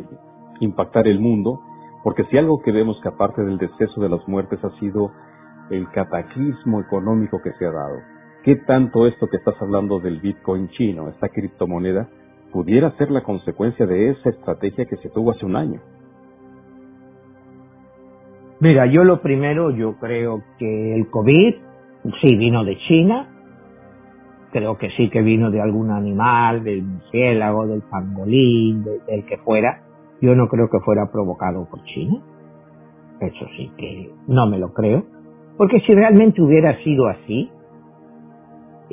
impactar el mundo, porque si algo que vemos que aparte del deceso de las muertes ha sido el cataclismo económico que se ha dado. ¿Qué tanto esto que estás hablando del Bitcoin chino, esta criptomoneda, pudiera ser la consecuencia de esa estrategia que se tuvo hace un año? Mira, yo lo primero, yo creo que el COVID sí vino de China, creo que sí que vino de algún animal, del murciélago, del pangolín, del que fuera. Yo no creo que fuera provocado por China. Eso sí que no me lo creo. Porque si realmente hubiera sido así,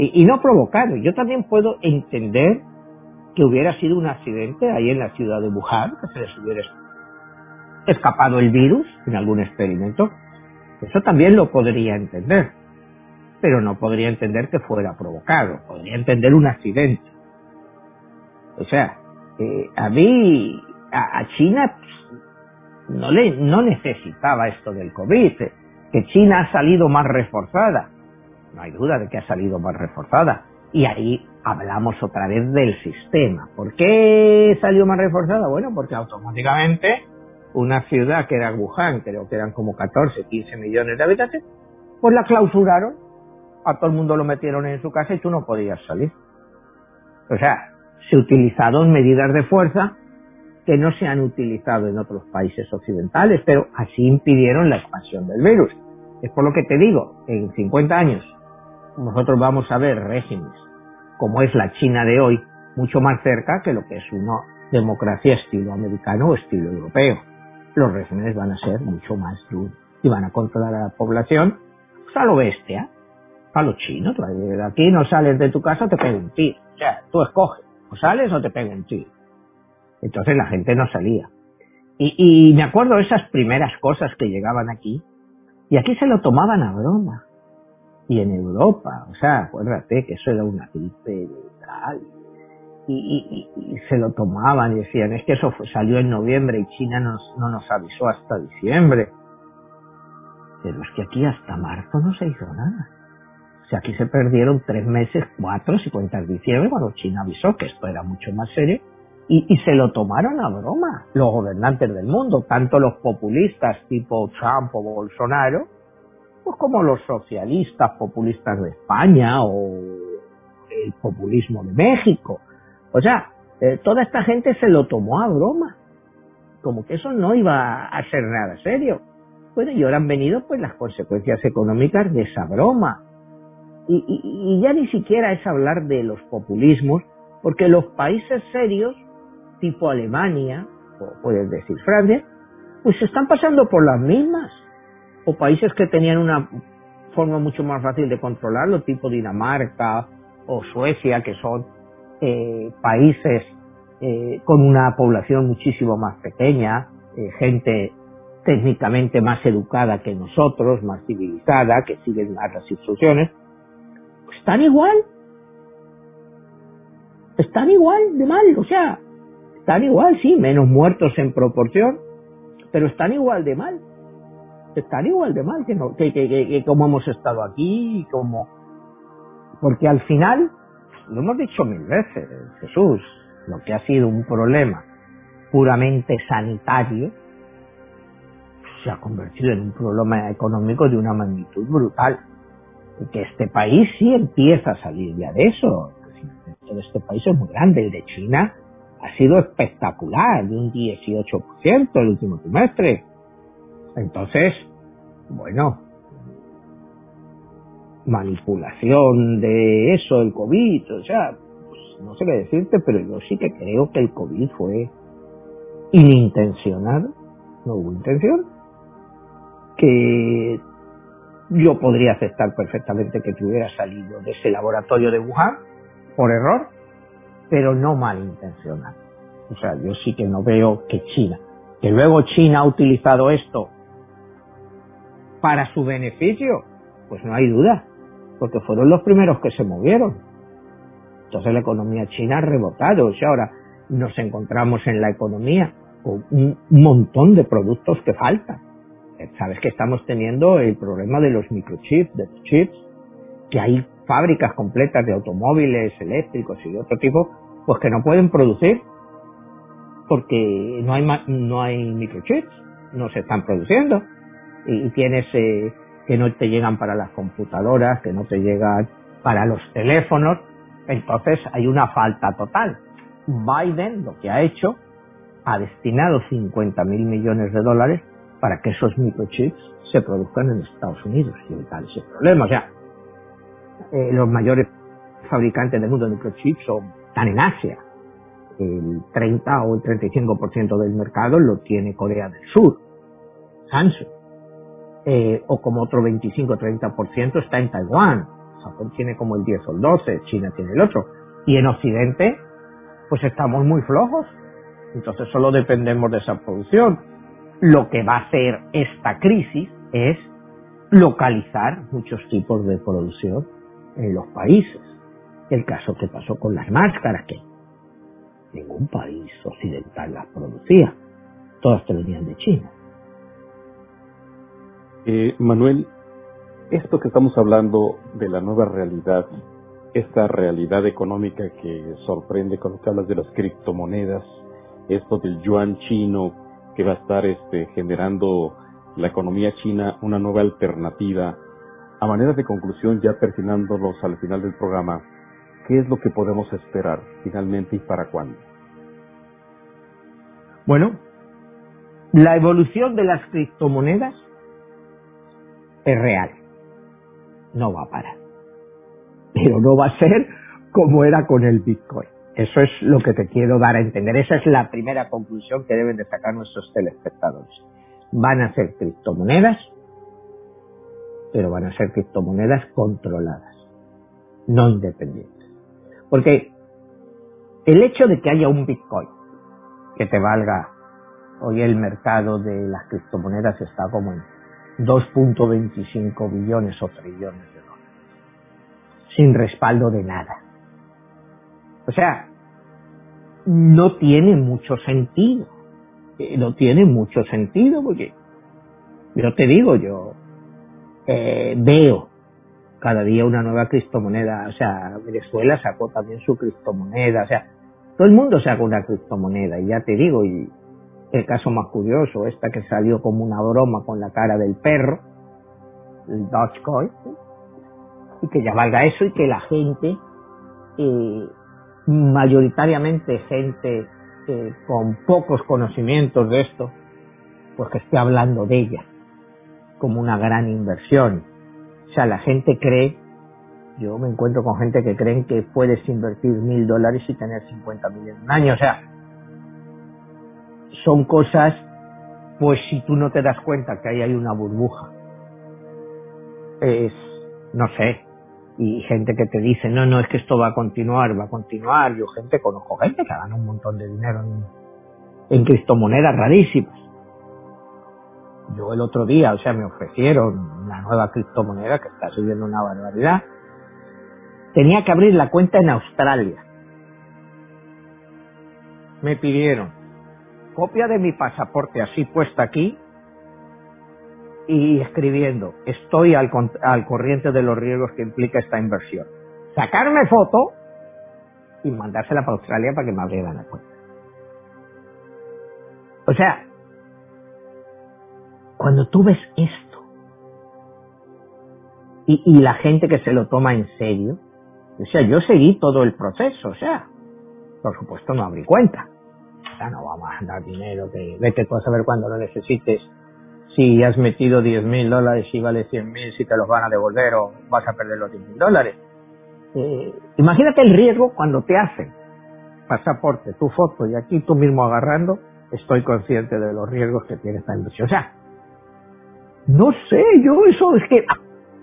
y, no provocado, yo también puedo entender que hubiera sido un accidente ahí en la ciudad de Wuhan, que se les hubiera escapado el virus en algún experimento. Eso también lo podría entender, pero no podría entender que fuera provocado, podría entender un accidente. O sea, eh, a mí, a, China pues, no, le, no necesitaba esto del COVID que China ha salido más reforzada. No hay duda de que ha salido más reforzada. Y ahí hablamos otra vez del sistema. ¿Por qué salió más reforzada? Bueno, porque automáticamente una ciudad que era Wuhan, creo que eran como 14, 15 millones de habitantes, pues la clausuraron, a todo el mundo lo metieron en su casa y tú no podías salir. O sea, se utilizaron medidas de fuerza que no se han utilizado en otros países occidentales, pero así impidieron la expansión del virus. Es por lo que te digo, en 50 años nosotros vamos a ver regímenes como es la China de hoy, mucho más cerca que lo que es una democracia estilo americano o estilo europeo. Los regímenes van a ser mucho más duros y van a controlar a la población pues, a lo bestia, a lo chino. De aquí no sales de tu casa, te pega un tiro. O sea, tú escoges, o sales o te pega un tiro. Entonces la gente no salía. Y, me acuerdo esas primeras cosas que llegaban aquí, y aquí se lo tomaban a broma. Y en Europa, o sea, acuérdate que eso era una gripe tal. Y, se lo tomaban y decían, es que eso salió en noviembre y China no nos avisó hasta diciembre. Pero es que aquí hasta marzo no se hizo nada. O sea, aquí se perdieron tres meses, cuatro, si cuentas diciembre, cuando China avisó que esto era mucho más serio y, se lo tomaron a broma los gobernantes del mundo, tanto los populistas tipo Trump o Bolsonaro, pues como los socialistas populistas de España o el populismo de México. O sea, eh, toda esta gente se lo tomó a broma, como que eso no iba a ser nada serio. Bueno, y ahora han venido pues las consecuencias económicas de esa broma. Y, y ya ni siquiera es hablar de los populismos, porque los países serios tipo Alemania, o puedes decir Francia, pues se están pasando por las mismas. O países que tenían una forma mucho más fácil de controlarlo, tipo Dinamarca o Suecia, que son eh, países eh, con una población muchísimo más pequeña, eh, gente técnicamente más educada que nosotros, más civilizada, que siguen más las instrucciones, pues están igual. Están igual de mal, o sea, están igual, sí, menos muertos en proporción, pero están igual de mal. Están igual de mal que, no, que, que, como hemos estado aquí, como... Porque al final, lo hemos dicho mil veces, Jesús, lo que ha sido un problema puramente sanitario, se ha convertido en un problema económico de una magnitud brutal. Y que este país sí empieza a salir ya de eso. Este país es muy grande, el de China ha sido espectacular, de un 18% el último trimestre. Entonces, bueno, manipulación de eso, el COVID, o sea, pues, no sé qué decirte, pero yo sí que creo que el COVID fue inintencional, no hubo intención, que yo podría aceptar perfectamente que tuviera salido de ese laboratorio de Wuhan por error, pero no malintencional. O sea, yo sí que no veo que China, que luego China ha utilizado esto para su beneficio, pues no hay duda, porque fueron los primeros que se movieron. Entonces la economía china ha rebotado, o sea, ahora nos encontramos en la economía con un montón de productos que faltan. Sabes que estamos teniendo el problema de los microchips, de los chips, que hay fábricas completas de automóviles eléctricos y de otro tipo, pues que no pueden producir porque no hay no hay microchips, no se están produciendo y, tienes eh, que no te llegan para las computadoras, que no te llegan para los teléfonos, entonces hay una falta total. Biden lo que ha hecho ha destinado 50 mil millones de dólares para que esos microchips se produzcan en Estados Unidos y tal ese problema. O sea, eh, los mayores fabricantes del mundo de microchips son, están en Asia. El 30 o el 35% del mercado lo tiene Corea del Sur, Samsung. Eh, o como otro 25-30% está en Taiwán. Japón tiene como el 10 o el 12, China tiene el otro. Y en Occidente, pues estamos muy flojos. Entonces solo dependemos de esa producción. Lo que va a hacer esta crisis es localizar muchos tipos de producción en los países. El caso que pasó con las máscaras, que ningún país occidental las producía, todas venían de China. Eh, Manuel, esto que estamos hablando de la nueva realidad, esta realidad económica que sorprende cuando hablas de las criptomonedas, esto del yuan chino que va a estar este, generando la economía china una nueva alternativa. A manera de conclusión, ya perfinándonos al final del programa, ¿qué es lo que podemos esperar finalmente y para cuándo? Bueno, la evolución de las criptomonedas es real. No va a parar. Pero no va a ser como era con el Bitcoin. Eso es lo que te quiero dar a entender. Esa es la primera conclusión que deben de sacar nuestros telespectadores. Van a ser criptomonedas, pero van a ser criptomonedas controladas, no independientes. Porque el hecho de que haya un Bitcoin que te valga, hoy el mercado de las criptomonedas está como en 2.25 billones o trillones de dólares, sin respaldo de nada. O sea, no tiene mucho sentido. Eh, no tiene mucho sentido porque yo te digo, yo eh, veo cada día una nueva criptomoneda. O sea, Venezuela sacó también su criptomoneda. O sea, todo el mundo saca una criptomoneda. Y ya te digo, y el caso más curioso, esta que salió como una broma con la cara del perro, el Dogecoin, y que ya valga eso y que la gente, eh, mayoritariamente gente eh, con pocos conocimientos de esto, pues que esté hablando de ella como una gran inversión. O sea, la gente cree, yo me encuentro con gente que creen que puedes invertir mil dólares y tener 50 mil en un año. O sea, son cosas, pues si tú no te das cuenta que ahí hay una burbuja, es, no sé, y gente que te dice, no, no, es que esto va a continuar, va a continuar, yo gente, conozco gente que gana un montón de dinero en, en criptomonedas rarísimas. Yo el otro día, o sea, me ofrecieron la nueva criptomoneda que está subiendo una barbaridad. Tenía que abrir la cuenta en Australia. Me pidieron copia de mi pasaporte así puesta aquí y escribiendo, estoy al, al corriente de los riesgos que implica esta inversión. Sacarme foto y mandársela para Australia para que me abrieran la cuenta. O sea, cuando tú ves esto y, la gente que se lo toma en serio, o sea, yo seguí todo el proceso, o sea, por supuesto no abrí cuenta no vamos a dar dinero, que vete tú a saber cuando lo necesites si has metido 10 mil dólares y vale 100 mil, si te los van a devolver o vas a perder los 10 mil dólares. Eh, imagínate el riesgo cuando te hacen pasaporte, tu foto y aquí tú mismo agarrando, estoy consciente de los riesgos que tiene esta inversión. O sea, no sé, yo eso es que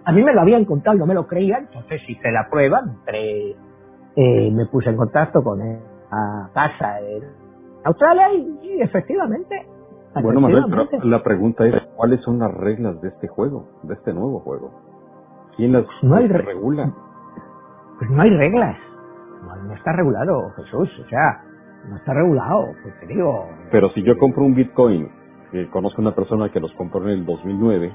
a, mí me lo habían contado, no me lo creían, entonces hice la prueba, entré, eh, me puse en contacto con a casa en Australia y, efectivamente. Bueno, Manuel, pero la pregunta es, ¿cuáles son las reglas de este juego, de este nuevo juego? ¿Quién las no hay regula? Pues no hay reglas, no, está regulado, Jesús, o sea, no está regulado, pues te digo. Pero si yo compro un Bitcoin, que conozco una persona que los compró en el 2009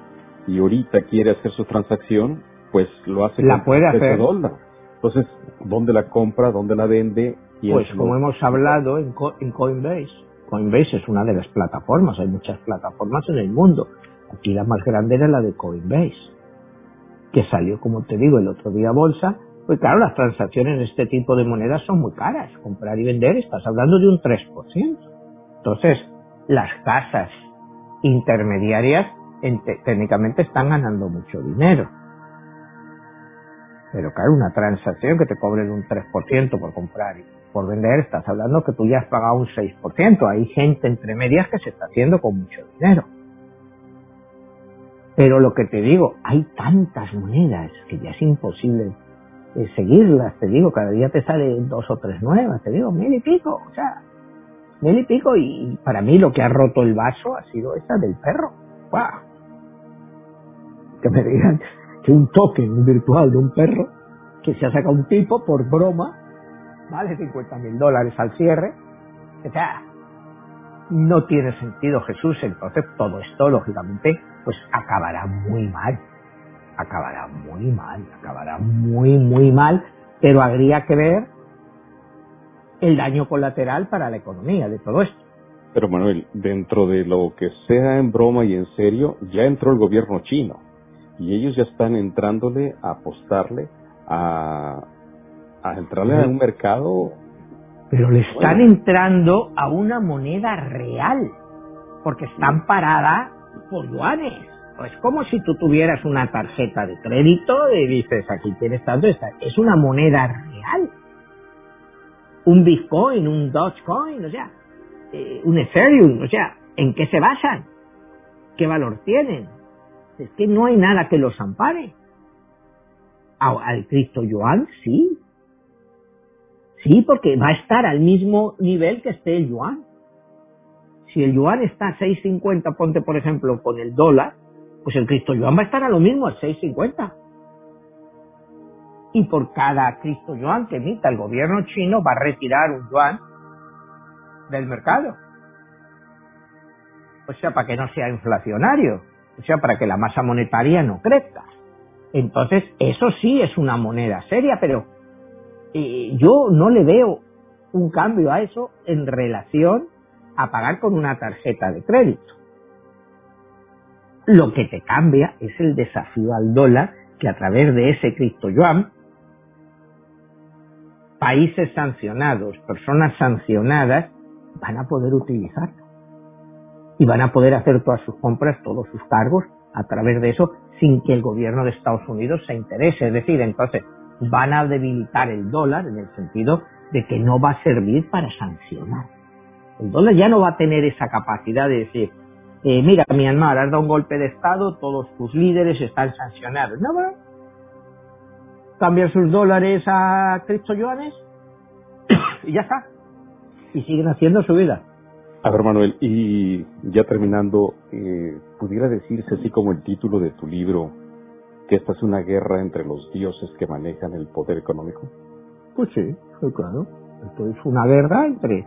y ahorita quiere hacer su transacción, pues lo hace la puede hacer. dólar. Entonces, ¿dónde la compra? ¿Dónde la vende? Pues como hemos hablado en, Coinbase, Coinbase es una de las plataformas, hay muchas plataformas en el mundo. Aquí la más grande era la de Coinbase, que salió, como te digo, el otro día a bolsa. Pues claro, las transacciones de este tipo de monedas son muy caras. Comprar y vender, estás hablando de un 3%. Entonces, las casas intermediarias técnicamente están ganando mucho dinero. Pero claro, una transacción que te cobren un 3% por comprar y por vender, estás hablando que tú ya has pagado un 6%. Hay gente entre medias que se está haciendo con mucho dinero. Pero lo que te digo, hay tantas monedas que ya es imposible eh, seguirlas. Te digo, cada día te salen dos o tres nuevas. Te digo, mil y pico. O sea, mil y pico. Y para mí lo que ha roto el vaso ha sido esa del perro. ¡Wow! Que me digan que un token virtual de un perro que se ha sacado un tipo por broma vale 50 mil dólares al cierre. O no tiene sentido Jesús, entonces todo esto, lógicamente, pues acabará muy mal. Acabará muy mal, acabará muy, muy mal, pero habría que ver el daño colateral para la economía de todo esto. Pero Manuel, dentro de lo que sea en broma y en serio, ya entró el gobierno chino y ellos ya están entrándole a apostarle a, a entrarle a un mercado. Pero le están entrando a una moneda real, porque están paradas por yuanes. Es como si tú tuvieras una tarjeta de crédito y dices, aquí tienes tanto, es una moneda real. Un Bitcoin, un Dogecoin, o sea, eh, un Ethereum, o sea, ¿en qué se basan? ¿Qué valor tienen? Es que no hay nada que los ampare. Al Cristo Yuan, sí, Sí, porque va a estar al mismo nivel que esté el yuan. Si el yuan está a 6.50, ponte por ejemplo con el dólar, pues el Cristo yuan va a estar a lo mismo, a 6.50. Y por cada Cristo yuan que emita el gobierno chino va a retirar un yuan del mercado. O sea, para que no sea inflacionario. O sea, para que la masa monetaria no crezca. Entonces, eso sí es una moneda seria, pero yo no le veo un cambio a eso en relación a pagar con una tarjeta de crédito. Lo que te cambia es el desafío al dólar que a través de ese Cristo Yuan, países sancionados, personas sancionadas, van a poder utilizar y van a poder hacer todas sus compras, todos sus cargos a través de eso sin que el gobierno de Estados Unidos se interese. Es decir, entonces, van a debilitar el dólar en el sentido de que no va a servir para sancionar. El dólar ya no va a tener esa capacidad de decir, eh, mira, Myanmar, has dado un golpe de Estado, todos tus líderes están sancionados. No, bueno, cambian sus dólares a criptoyuanes y ya está. Y siguen haciendo su vida. A ver, Manuel, y ya terminando, eh, ¿pudiera decirse así como el título de tu libro, que esta es una guerra entre los dioses que manejan el poder económico? Pues sí, claro. Esto es una guerra entre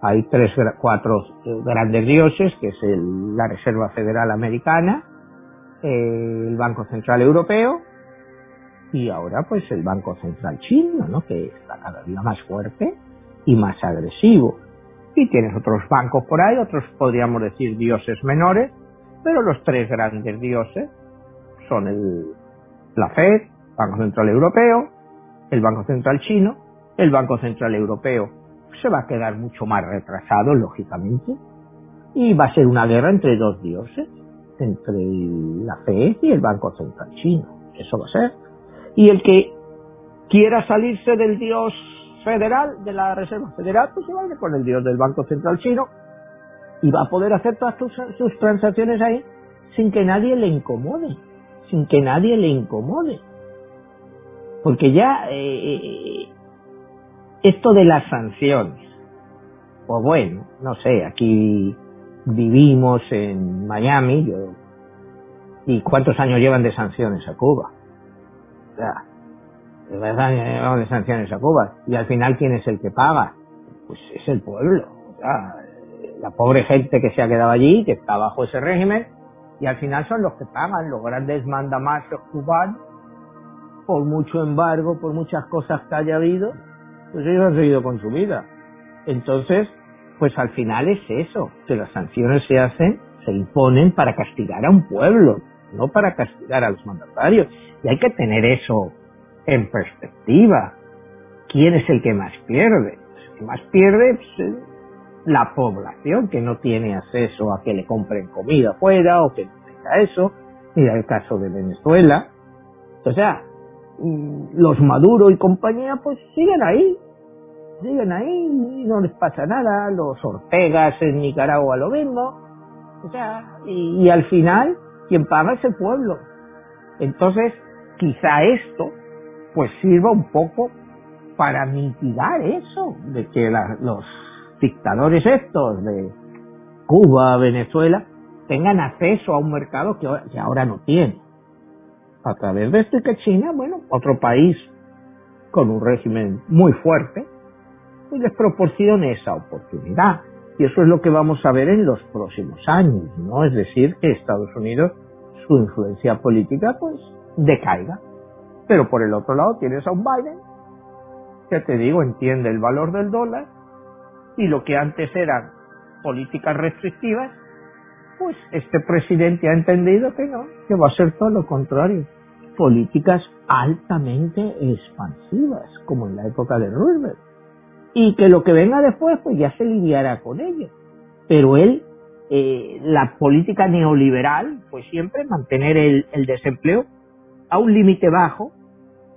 hay tres, cuatro eh, grandes dioses, que es la Reserva Federal Americana, el Banco Central Europeo y ahora pues el Banco Central Chino, ¿no? Que está cada día más fuerte y más agresivo. Y tienes otros bancos por ahí, otros podríamos decir dioses menores, pero los tres grandes dioses son el la Fed, Banco Central Europeo, el Banco Central Chino, el Banco Central Europeo se va a quedar mucho más retrasado, lógicamente, y va a ser una guerra entre dos dioses. entre la FED y el Banco Central Chino. Eso va a ser. Y el que quiera salirse del dios federal, de la Reserva Federal, pues se va a ir con el dios del Banco Central Chino y va a poder hacer todas sus, transacciones ahí sin que nadie le incomode, sin que nadie le incomode. Porque ya eh, eh, esto de las sanciones, pues bueno, no sé, aquí vivimos en Miami, ¿y cuántos años llevan de sanciones a Cuba? O sea, llevan de sanciones a Cuba. Y al final, ¿quién es el que paga? Pues es el pueblo. O sea, la pobre gente que se ha quedado allí, que está bajo ese régimen, y al final son los que pagan, los grandes mandamases cubanos, por mucho embargo, por muchas cosas que haya habido, pues ellos han seguido con su vida. Entonces, pues al final es eso, que las sanciones se hacen, se imponen para castigar a un pueblo, no para castigar a los mandatarios. Y hay que tener eso en perspectiva. ¿Quién es el que más pierde? El que más pierde pues, la población que no tiene acceso a que le compren comida fuera o que no tenga eso. Mira el caso de Venezuela. O sea, mm, los Maduro y compañía pues siguen ahí, siguen ahí y no les pasa nada, los Ortegas en Nicaragua lo mismo, o sea, y, al final quien paga es el pueblo. Entonces, quizá esto pues sirva un poco para mitigar eso, de que los dictadores estos de Cuba, Venezuela, tengan acceso a un mercado que, ahora no tienen. A través de esto que China, bueno, otro país con un régimen muy fuerte, y les proporcione esa oportunidad. Y eso es lo que vamos a ver en los próximos años, ¿no? Es decir, que Estados Unidos, su influencia política, pues, decaiga. Pero por el otro lado tienes a un Biden, que te digo, entiende el valor del dólar, y lo que antes eran políticas restrictivas, pues este presidente ha entendido que no, que va a ser todo lo contrario. Políticas altamente expansivas, como en la época de Roosevelt y que lo que venga después pues ya se lidiará con ello. Pero él, eh, la política neoliberal, pues siempre mantener el, el desempleo a un límite bajo,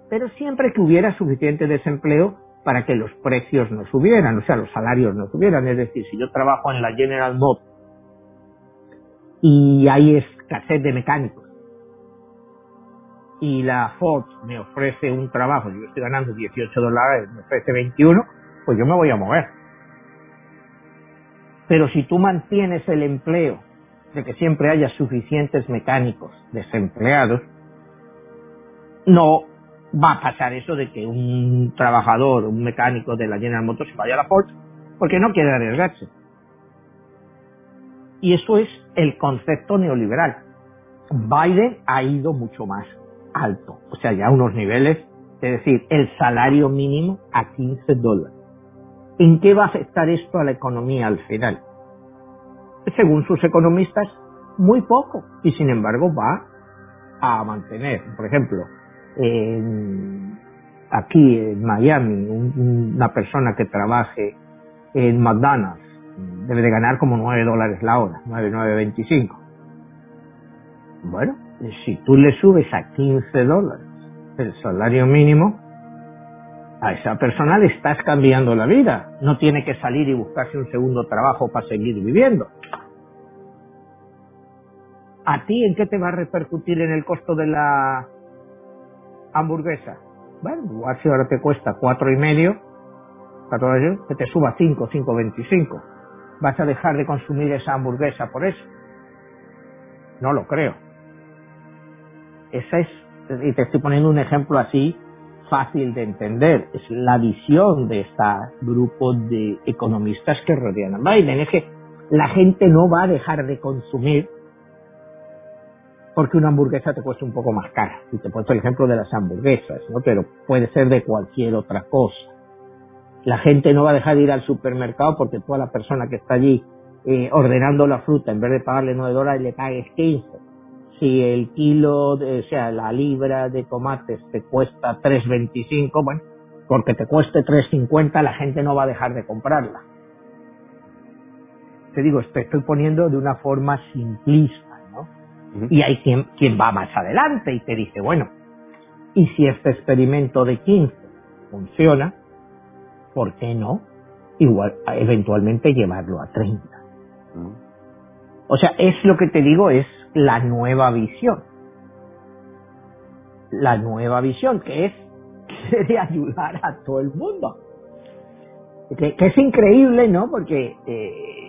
pero siempre que hubiera suficiente desempleo para que los precios no subieran, o sea, los salarios no subieran. Es decir, si yo trabajo en la General Motors y hay escasez de mecánicos y la Ford me ofrece un trabajo, yo estoy ganando 18 dólares, me ofrece 21, pues yo me voy a mover. Pero si tú mantienes el empleo de que siempre haya suficientes mecánicos desempleados, no va a pasar eso de que un trabajador, un mecánico de la General Motors vaya a la Ford porque no quiere arriesgarse. Y eso es el concepto neoliberal. Biden ha ido mucho más alto, o sea, ya unos niveles, es decir, el salario mínimo a 15 dólares. ¿En qué va a afectar esto a la economía al final? Según sus economistas, muy poco. Y sin embargo va a mantener, por ejemplo, aquí en Miami, una persona que trabaje en McDonald's debe de ganar como 9 dólares la hora, 9, 9.25. Bueno, si tú le subes a 15 dólares el salario mínimo, a esa persona le estás cambiando la vida. No tiene que salir y buscarse un segundo trabajo para seguir viviendo. ¿A ti en qué te va a repercutir en el costo de la hamburguesa? Bueno, igual si ahora te cuesta cuatro y medio, que te suba cinco, cinco veinticinco. ¿Vas a dejar de consumir esa hamburguesa por eso? No lo creo. Esa es, y te estoy poniendo un ejemplo así fácil de entender. Es la visión de este grupo de economistas que rodean a Biden. Es que la gente no va a dejar de consumir porque una hamburguesa te cuesta un poco más cara. Y te he puesto el ejemplo de las hamburguesas, ¿no? Pero puede ser de cualquier otra cosa. La gente no va a dejar de ir al supermercado porque toda la persona que está allí eh, ordenando la fruta, en vez de pagarle 9 dólares, le pagues 15 si el kilo, de, o sea, la libra de tomates te cuesta 3.25, bueno, porque te cueste 3.50 la gente no va a dejar de comprarla. Te digo, te estoy poniendo de una forma simplista, Y hay quien, quien va más adelante y te dice, bueno, y si este experimento de 15 funciona, ¿por qué no? Igual, eventualmente llevarlo a 30. O sea, es lo que te digo, es la nueva visión. La nueva visión, que es quiere ayudar a todo el mundo. Que, es increíble, ¿no? Porque, eh,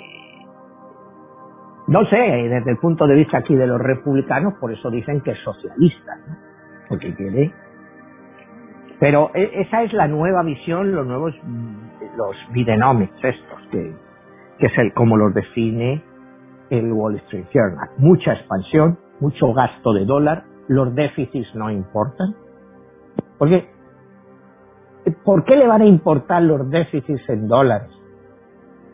no sé, desde el punto de vista aquí de los republicanos, por eso dicen que es socialista, ¿no? Porque quiere... Pero e, esa es la nueva visión, los nuevos, los Bidenomics estos, que, que es el como los define el Wall Street Journal. Mucha expansión, mucho gasto de dólar, los déficits no importan. Porque, ¿por qué le van a importar los déficits en dólares?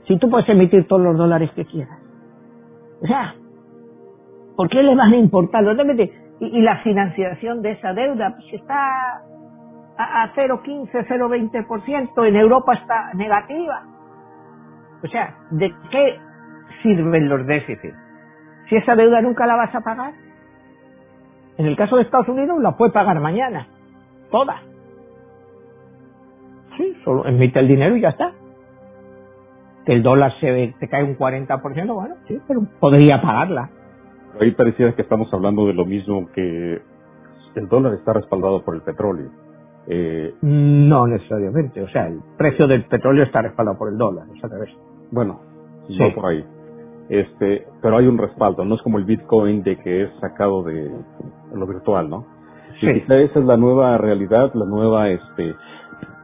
Si tú puedes emitir todos los dólares que quieras. O sea, ¿por qué le van a importar los déficits? Y, la financiación de esa deuda pues está a, a 0,15, 0,20%, en Europa está negativa. O sea, ¿de qué sirven los déficits? Si esa deuda nunca la vas a pagar. En el caso de Estados Unidos la puede pagar mañana. Toda. Sí, solo emite el dinero y ya está. Que el dólar se te cae un 40%, bueno, sí, pero podría pagarla. Ahí parecía que estamos hablando de lo mismo que el dólar está respaldado por el petróleo. Eh, no necesariamente, o sea, el precio del petróleo está respaldado por el dólar, es al revés. Bueno, sí. por ahí. Este, pero hay un respaldo, no es como el Bitcoin de que es sacado de lo virtual, ¿no? Sí. esa es la nueva realidad, la nueva, este,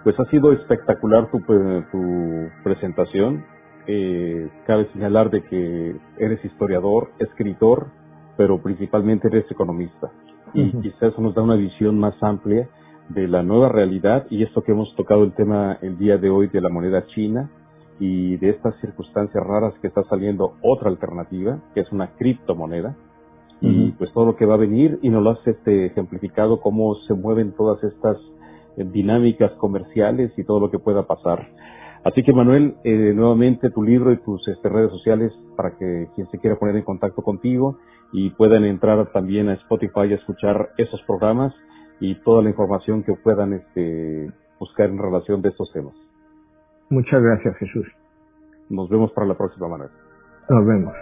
pues ha sido espectacular tu, tu presentación. Eh, cabe señalar de que eres historiador, escritor, pero principalmente eres economista. Y quizás eso nos da una visión más amplia de la nueva realidad y esto que hemos tocado el tema el día de hoy de la moneda china, y de estas circunstancias raras que está saliendo otra alternativa, que es una criptomoneda, y pues todo lo que va a venir, y nos lo has este, ejemplificado cómo se mueven todas estas dinámicas comerciales y todo lo que pueda pasar. Así que Manuel, eh, nuevamente tu libro y tus este, redes sociales para que quien se quiera poner en contacto contigo y puedan entrar también a Spotify a escuchar esos programas y toda la información que puedan este, buscar en relación de estos temas. Muchas gracias, Jesús. Nos vemos para la próxima, Manuel. Nos vemos.